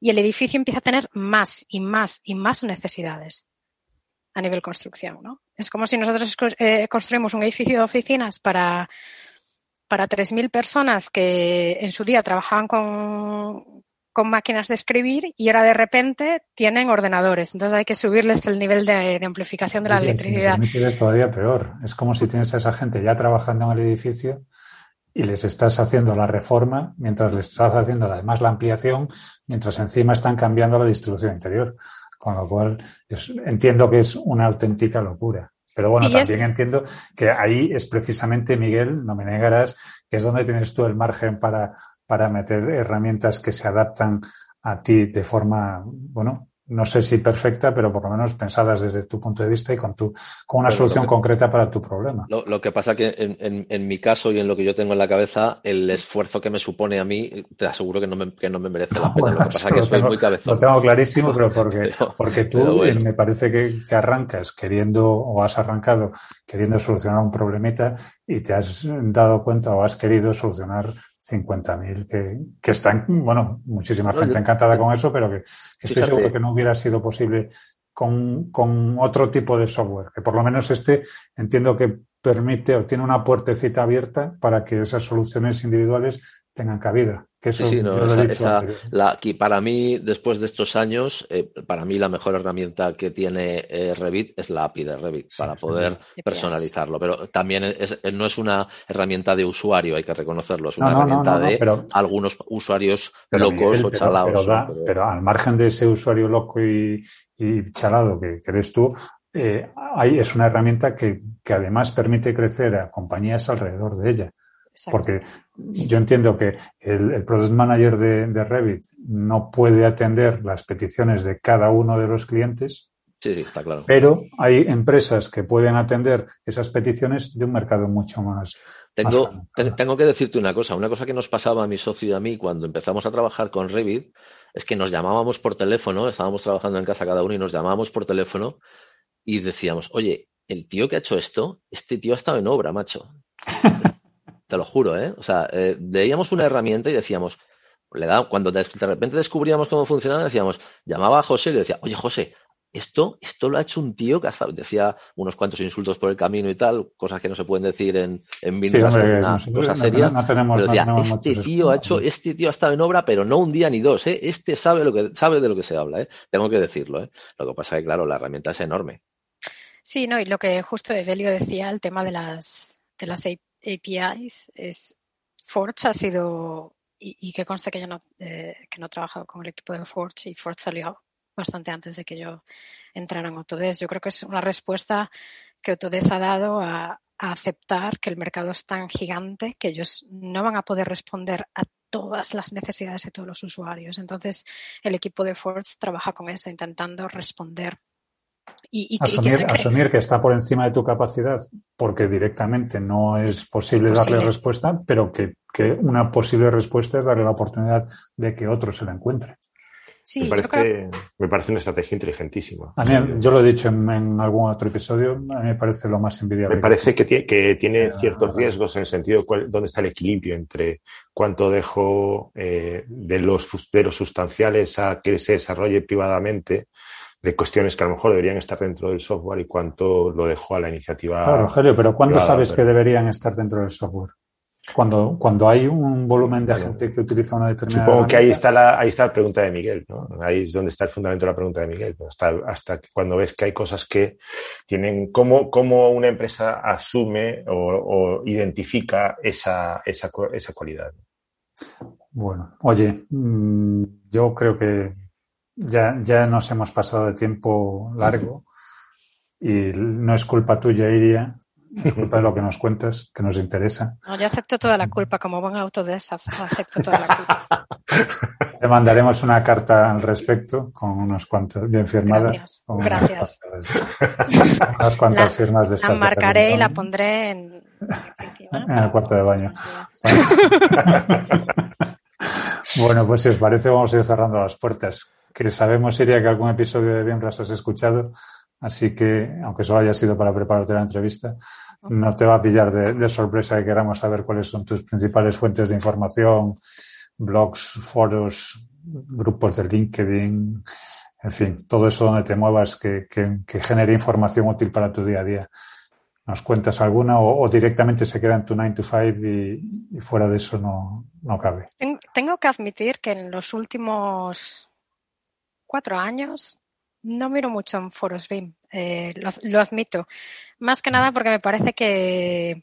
y el edificio empieza a tener más y más y más necesidades a nivel construcción, ¿no? Es como si nosotros eh, construimos un edificio de oficinas para, para 3.000 personas que en su día trabajaban con, con máquinas de escribir y ahora de repente tienen ordenadores. Entonces hay que subirles el nivel de, amplificación de la electricidad. es todavía peor. Es como si tienes a esa gente ya trabajando en el edificio y les estás haciendo la reforma mientras les estás haciendo además la ampliación, mientras encima están cambiando la distribución interior. Con lo cual, entiendo que es una auténtica locura. Pero bueno, también entiendo que ahí es precisamente, Miguel, no me negarás, que es donde tienes tú el margen para, para meter herramientas que se adaptan a ti de forma, bueno, no sé si perfecta, pero por lo menos pensadas desde tu punto de vista y con, tu, con una solución concreta para tu problema. Lo, que pasa que en, en, mi caso y en lo que yo tengo en la cabeza, el esfuerzo que me supone a mí, te aseguro que no me, que no me merece la pena. lo que pasa es que soy muy cabezón. Lo tengo clarísimo, pero porque, porque tú eh, me parece que, que arrancas queriendo o has arrancado queriendo solucionar un problemita y te has dado cuenta o has querido solucionar 50.000 que, que están, bueno, muchísima gente encantada con eso, pero que, estoy seguro que no hubiera sido posible con, con, otro tipo de software, que por lo menos este entiendo que permite o tiene una puertecita abierta para que esas soluciones individuales tengan cabida. Que eso sí, no, esa, la, para mí, después de estos años, eh, para mí la mejor herramienta que tiene eh, Revit es la API de Revit para poder personalizarlo. Pero también es, no es una herramienta de usuario, hay que reconocerlo, es una herramienta de algunos usuarios locos o chalados. Pero, al margen de ese usuario loco y, y chalado que, que eres tú, eh, hay, es una herramienta que, que además permite crecer a compañías alrededor de ella. Porque yo entiendo que el, el Product Manager de, de, Revit no puede atender las peticiones de cada uno de los clientes. Sí, sí, está claro. Pero hay empresas que pueden atender esas peticiones de un mercado mucho más. Tengo, tengo que decirte una cosa. Una cosa que nos pasaba a mi socio y a mí cuando empezamos a trabajar con Revit es que nos llamábamos por teléfono, estábamos trabajando en casa cada uno y nos llamábamos por teléfono y decíamos, oye, el tío que ha hecho esto, este tío ha estado en obra, macho. Te lo juro, ¿eh? O sea, eh, veíamos una herramienta y decíamos, le da, cuando de, repente descubríamos cómo funcionaba, decíamos, llamaba a José y le decía, oye José, esto, esto lo ha hecho un tío que hasta decía unos cuantos insultos por el camino y tal, cosas que no se pueden decir en, en sí, una cosa seria. No, tenemos, decía, este tío ha hecho, este tío ha estado en obra, pero no un día ni dos, ¿eh? Este sabe lo que, sabe de lo que se habla, ¿eh? Tengo que decirlo, ¿eh? Lo que pasa es que, claro, la herramienta es enorme. Sí, no, y lo que justo Evelio decía, el tema de las, de las APIs es Forge ha sido y, que conste que yo no, eh, que no he trabajado con el equipo de Forge y Forge salió bastante antes de que yo entrara en Autodesk. Yo creo que es una respuesta que Autodesk ha dado a, a aceptar que el mercado es tan gigante que ellos no van a poder responder a todas las necesidades de todos los usuarios. Entonces, el equipo de Forge trabaja con eso, intentando responder y, asumir, que, está por encima de tu capacidad porque directamente no es posible darle respuesta, pero que, una posible respuesta es darle la oportunidad de que otro se la encuentre. me, parece, me parece una estrategia inteligentísima. yo lo he dicho en, algún otro episodio, a mí me parece lo más envidiable. Me parece que, que tiene ciertos riesgos en el sentido de dónde está el equilibrio entre cuánto dejo eh, de, los, de los sustanciales a que se desarrolle privadamente de cuestiones que a lo mejor deberían estar dentro del software y cuánto lo dejó a la iniciativa. Claro, Rogelio, pero ¿cuándo sabes que deberían estar dentro del software? Cuando, cuando hay un volumen de gente que utiliza una determinada. Supongo que ahí está, la, ahí está la pregunta de Miguel, ¿no? Ahí es donde está el fundamento de la pregunta de Miguel. Hasta, hasta cuando ves que hay cosas que tienen. ¿Cómo, cómo una empresa asume o, o identifica esa, esa, esa cualidad? Bueno, oye, mm, yo creo que ya, ya nos hemos pasado de tiempo largo y no es culpa tuya, Iria, es culpa de lo que nos cuentas, que nos interesa. No, yo acepto toda la culpa, como buen Autodesk, acepto toda la culpa. Te mandaremos una carta al respecto con unos cuantos, bien firmada. Gracias. Gracias. unas cuantas firmas de estas. La marcaré y la pondré en, en el cuarto de baño. Bueno. pues si os parece, vamos a ir cerrando las puertas. Que sabemos, Iria, que algún episodio de Bienras has escuchado, así que, aunque solo haya sido para prepararte la entrevista, no te va a pillar de, sorpresa que queramos saber cuáles son tus principales fuentes de información, blogs, foros, grupos de LinkedIn, en fin, todo eso donde te muevas que, que, genere información útil para tu día a día. ¿Nos cuentas alguna o, directamente se queda en tu 9 to 5 y, y fuera de eso no, no cabe? Tengo que admitir que en los últimos cuatro años no miro mucho en foros BIM, eh, lo, admito. Más que nada porque me parece que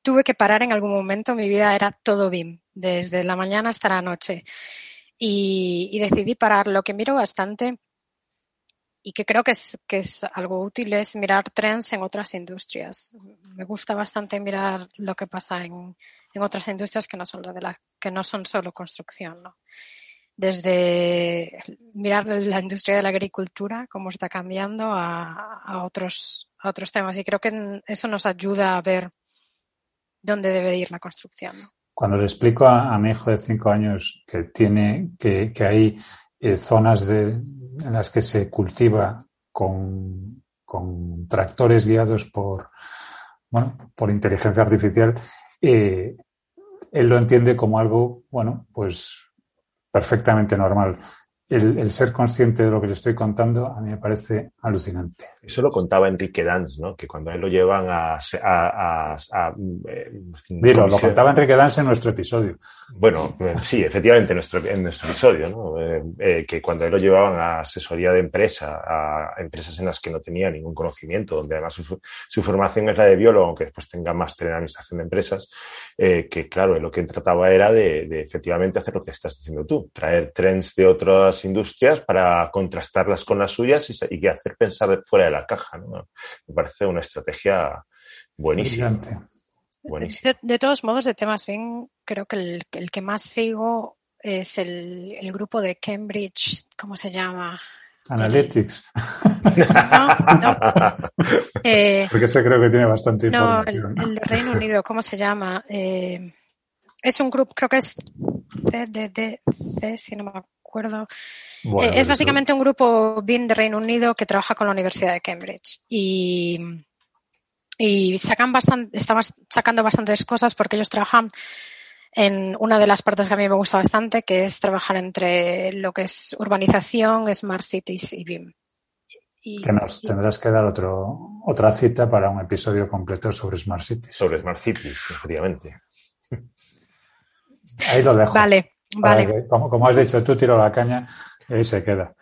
tuve que parar en algún momento, mi vida era todo BIM, desde la mañana hasta la noche. Y, decidí parar. Lo que miro bastante y que creo que es, que es algo útil es mirar trends en otras industrias. Me gusta bastante mirar lo que pasa en, en otras industrias que no son de la, que no son solo construcción, ¿no? Desde mirar la industria de la agricultura, cómo está cambiando, a, otros, otros temas. Y creo que eso nos ayuda a ver dónde debe ir la construcción. Cuando le explico a, mi hijo de cinco años que tiene, que, hay eh, zonas en las que se cultiva con, con tractores guiados por, bueno, por inteligencia artificial, eh, él lo entiende como algo, bueno, pues perfectamente normal el, ser consciente de lo que le estoy contando a mí me parece alucinante. Eso lo contaba Enrique Danz, ¿no? Que cuando él lo llevan a... a, eh, Dilo, lo contaba Enrique Danz en nuestro episodio. Bueno, eh, sí, efectivamente, en nuestro, en nuestro episodio, ¿no? Eh, que cuando él lo llevaban a asesoría de empresa, a empresas en las que no tenía ningún conocimiento, donde además su, formación es la de biólogo, aunque después tenga máster en administración de empresas, que claro, lo que trataba era de, de efectivamente hacer lo que estás diciendo tú, traer trends de otras industrias para contrastarlas con las suyas y, y hacer pensar de fuera de la caja. ¿no? Me parece una estrategia buenísima. De, todos modos, de temas bien, creo que el, el que más sigo es el, el, grupo de Cambridge, ¿cómo se llama? Analytics. No, no. Eh, Porque ese creo que tiene bastante información. No, el, el, de Reino Unido, ¿cómo se llama? Eh, es un grupo, creo que es CDDC, si no me acuerdo. Eh, es básicamente un grupo BIM de Reino Unido que trabaja con la Universidad de Cambridge. Y, y sacan bastante, estaban sacando bastantes cosas porque ellos trabajan en una de las partes que a mí me gusta bastante, que es trabajar entre lo que es urbanización, smart cities y BIM. que nos tendrás que dar otro, otra cita para un episodio completo sobre Smart Cities. Sobre Smart Cities, efectivamente. Ahí lo dejo. Vale, vale. como, como, has dicho, tú tiro la caña y ahí se queda.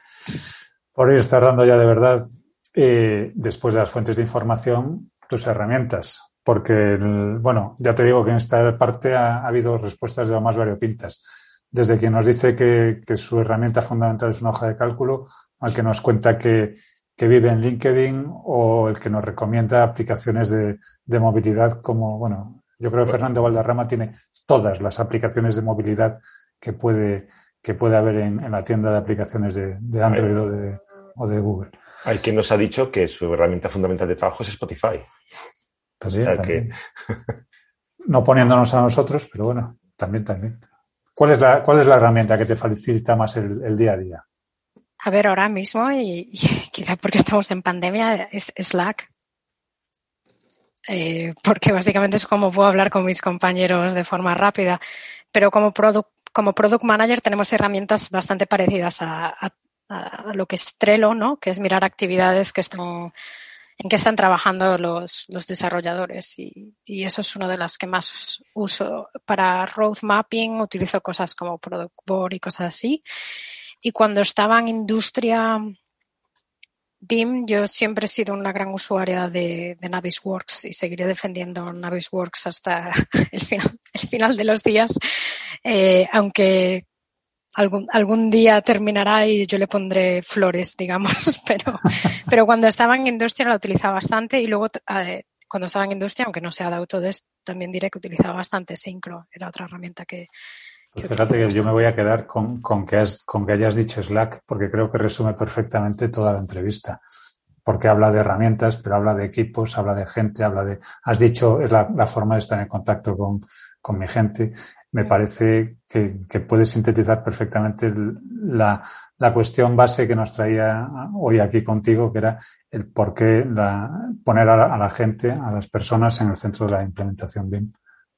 Por ir cerrando ya de verdad, eh, después de las fuentes de información, tus herramientas. Porque, bueno, ya te digo que en esta parte ha, habido respuestas de lo más variopintas. Desde quien nos dice que, que, su herramienta fundamental es una hoja de cálculo, al que nos cuenta que, que vive en LinkedIn o el que nos recomienda aplicaciones de, de movilidad como, bueno, yo creo que Fernando Valderrama tiene todas las aplicaciones de movilidad que puede, que puede haber en, la tienda de aplicaciones de, Android o de, o de, Google. Hay quien nos ha dicho que su herramienta fundamental de trabajo es Spotify. Pues no poniéndonos a nosotros, pero bueno, también, también. ¿Cuál es la, cuál es la herramienta que te facilita más el, día a día? A ver, ahora mismo, y, y quizá porque estamos en pandemia, es Slack. Eh, porque básicamente es como puedo hablar con mis compañeros de forma rápida. Pero como product, como product manager tenemos herramientas bastante parecidas a, lo que es Trello, ¿no? Que es mirar actividades que están en que están trabajando los, los desarrolladores y, y, eso es una de las que más uso. Para road mapping utilizo cosas como Product Board y cosas así. Y cuando estaba en industria BIM, yo siempre he sido una gran usuaria de, de Navisworks y seguiré defendiendo Navisworks hasta el final, el final de los días, eh, aunque algún, algún día terminará y yo le pondré flores, digamos, pero, pero cuando estaba en industria la utilizaba bastante y luego eh, cuando estaba en industria, aunque no sea de Autodesk, también diré que utilizaba bastante Synchro, era otra herramienta que, pues fíjate que yo me voy a quedar con, con, que has, con que hayas dicho Slack, porque creo que resume perfectamente toda la entrevista. Porque habla de herramientas, pero habla de equipos, habla de gente, habla de. Has dicho, es la, la forma de estar en contacto con, con mi gente me parece que, que puede sintetizar perfectamente la, la, cuestión base que nos traía hoy aquí contigo, que era el por qué la, poner a la, a la, gente, a las personas en el centro de la implementación BIM.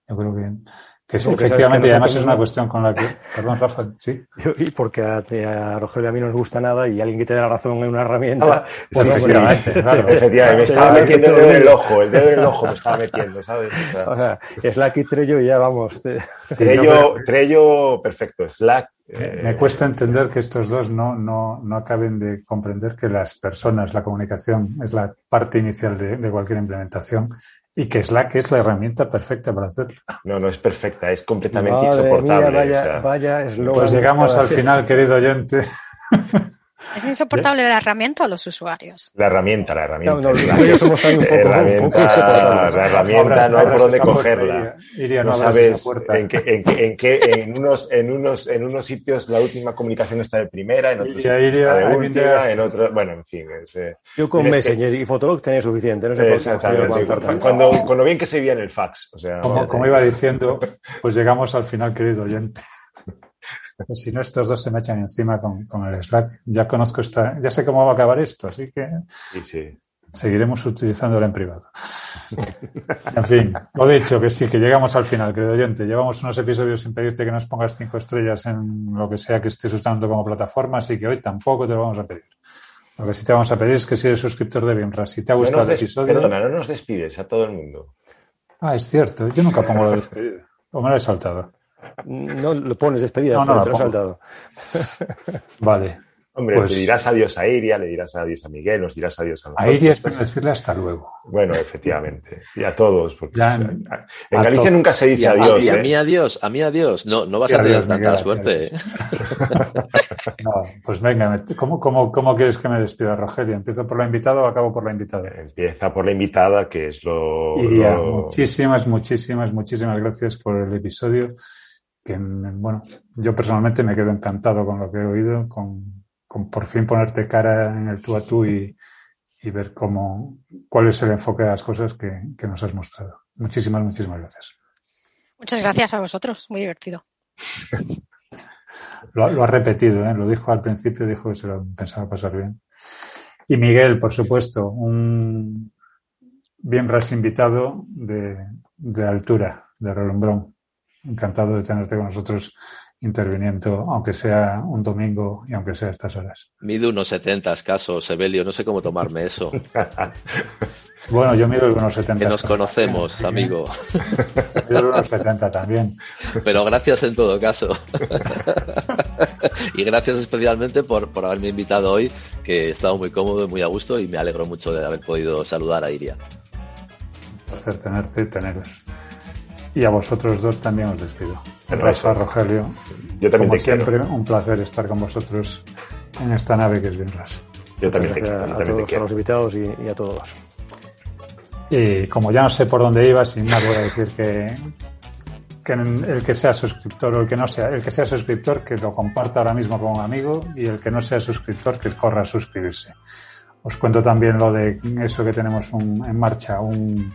Yo creo que que sí, efectivamente, y además es una cuestión con la que. Perdón, Rafa, sí. Y porque a, a Rogelio a mí no nos gusta nada y alguien que te dé la razón en una herramienta. Ah, pues efectivamente, claro. efectivamente, me estaba metiendo el dedo en el ojo, el dedo en el ojo me estaba metiendo, ¿sabes? O sea, Slack y Trello y ya vamos. Trello, Trello, perfecto. Slack. Eh... Me cuesta entender que estos dos no, no, no acaben de comprender que las personas, la comunicación, es la parte inicial de, de cualquier implementación y que Slack es la herramienta perfecta para hacerlo. No, no es perfecta, es completamente Madre insoportable. Mía, vaya, o sea, vaya pues llegamos al final, querido oyente. ¿Es insoportable la herramienta o los usuarios? La herramienta, la herramienta. No, no, los usuarios somos un poco, herramienta, un poco La herramienta no hay por dónde cogerla. Iría, no, no sabes en qué, en, qué, en, qué, en, unos, en, unos, en unos sitios la última comunicación está de primera, en otros sitios Iria, está de última, en otros... Bueno, en fin. Es, eh, Yo con Messenger y Fotolog tenía suficiente. No sé Exactamente. Cuando, cuando, cuando bien que se veía en el fax. O sea, como, como iba diciendo, pues llegamos al final, querido oyente. Si no, estos dos se me echan encima con, con, el Slack. Ya conozco esta, ya sé cómo va a acabar esto, así que sí, sí. seguiremos utilizándolo en privado. en fin, lo dicho, que sí, que llegamos al final, querido oyente. Llevamos unos episodios sin pedirte que nos pongas cinco estrellas en lo que sea que estés usando como plataforma, así que hoy tampoco te lo vamos a pedir. Lo que sí te vamos a pedir es que si eres suscriptor de BIMRAS, si te ha gustado no el episodio. Perdona, no nos despides a todo el mundo. Ah, es cierto, yo nunca pongo la despedida. O me lo he saltado. No lo pones despedida, no, no pero te lo has saltado. vale. Hombre, pues... le dirás adiós a Iria, le dirás adiós a Miguel, nos dirás adiós a nosotros. A Iria es para decirle hasta luego. Bueno, efectivamente. Y a todos. Porque ya, en, en Galicia nunca se dice y a, adiós. Y a, ¿eh? mí adiós, a mí adiós. No, no vas y a tener adiós, tanta Miguel, suerte. no, pues venga, ¿cómo, cómo, ¿cómo quieres que me despida, Rogelio? ¿Empiezo por la invitada o acabo por la invitada? Empieza por la invitada, que es lo... Iria, lo... muchísimas, muchísimas, muchísimas gracias por el episodio que bueno, yo personalmente me quedo encantado con lo que he oído, con, con por fin ponerte cara en el tú a tú y, y, ver cómo, cuál es el enfoque de las cosas que, que nos has mostrado. Muchísimas, muchísimas gracias. Muchas gracias a vosotros, muy divertido. lo, lo, ha repetido, ¿eh? lo dijo al principio, dijo que se lo pensaba pasar bien. Y Miguel, por supuesto, un bien ras invitado de, de altura, de relumbrón encantado de tenerte con nosotros interviniendo, aunque sea un domingo y aunque sea a estas horas. Mido unos 70 escaso, Sebelio, no sé cómo tomarme eso. bueno, yo mido unos 70. Que nos conocemos, también. amigo. Mido unos 70 también. Pero gracias en todo caso. y gracias especialmente por, por haberme invitado hoy, que he estado muy cómodo y muy a gusto y me alegro mucho de haber podido saludar a Iria. Un placer tenerte y teneros. Y a vosotros dos también os despido. Rafa, Rogelio. Yo también como te siempre, quiero. un placer estar con vosotros en esta nave que es Binras. Yo también te Gracias quiero. a, a también te todos, a quiero. los invitados y, y a todos. Y como ya no sé por dónde iba, sin más voy a decir que, que el que sea suscriptor o el que no sea, el que sea suscriptor que lo comparta ahora mismo con un amigo y el que no sea suscriptor que corra a suscribirse. Os cuento también lo de eso que tenemos un, en marcha, un,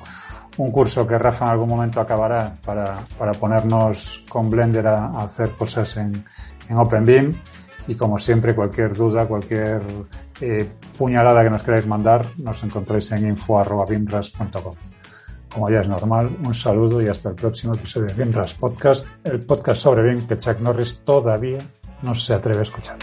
un curso que Rafa en algún momento acabará para, para ponernos con Blender a, hacer cosas en, en OpenBeam. Y como siempre, cualquier duda, cualquier eh, puñalada que nos queráis mandar, nos encontráis en info.bimras.com. Como ya es normal, un saludo y hasta el próximo episodio de Bimras Podcast, el podcast sobre BIM que Chuck Norris todavía no se atreve a escuchar.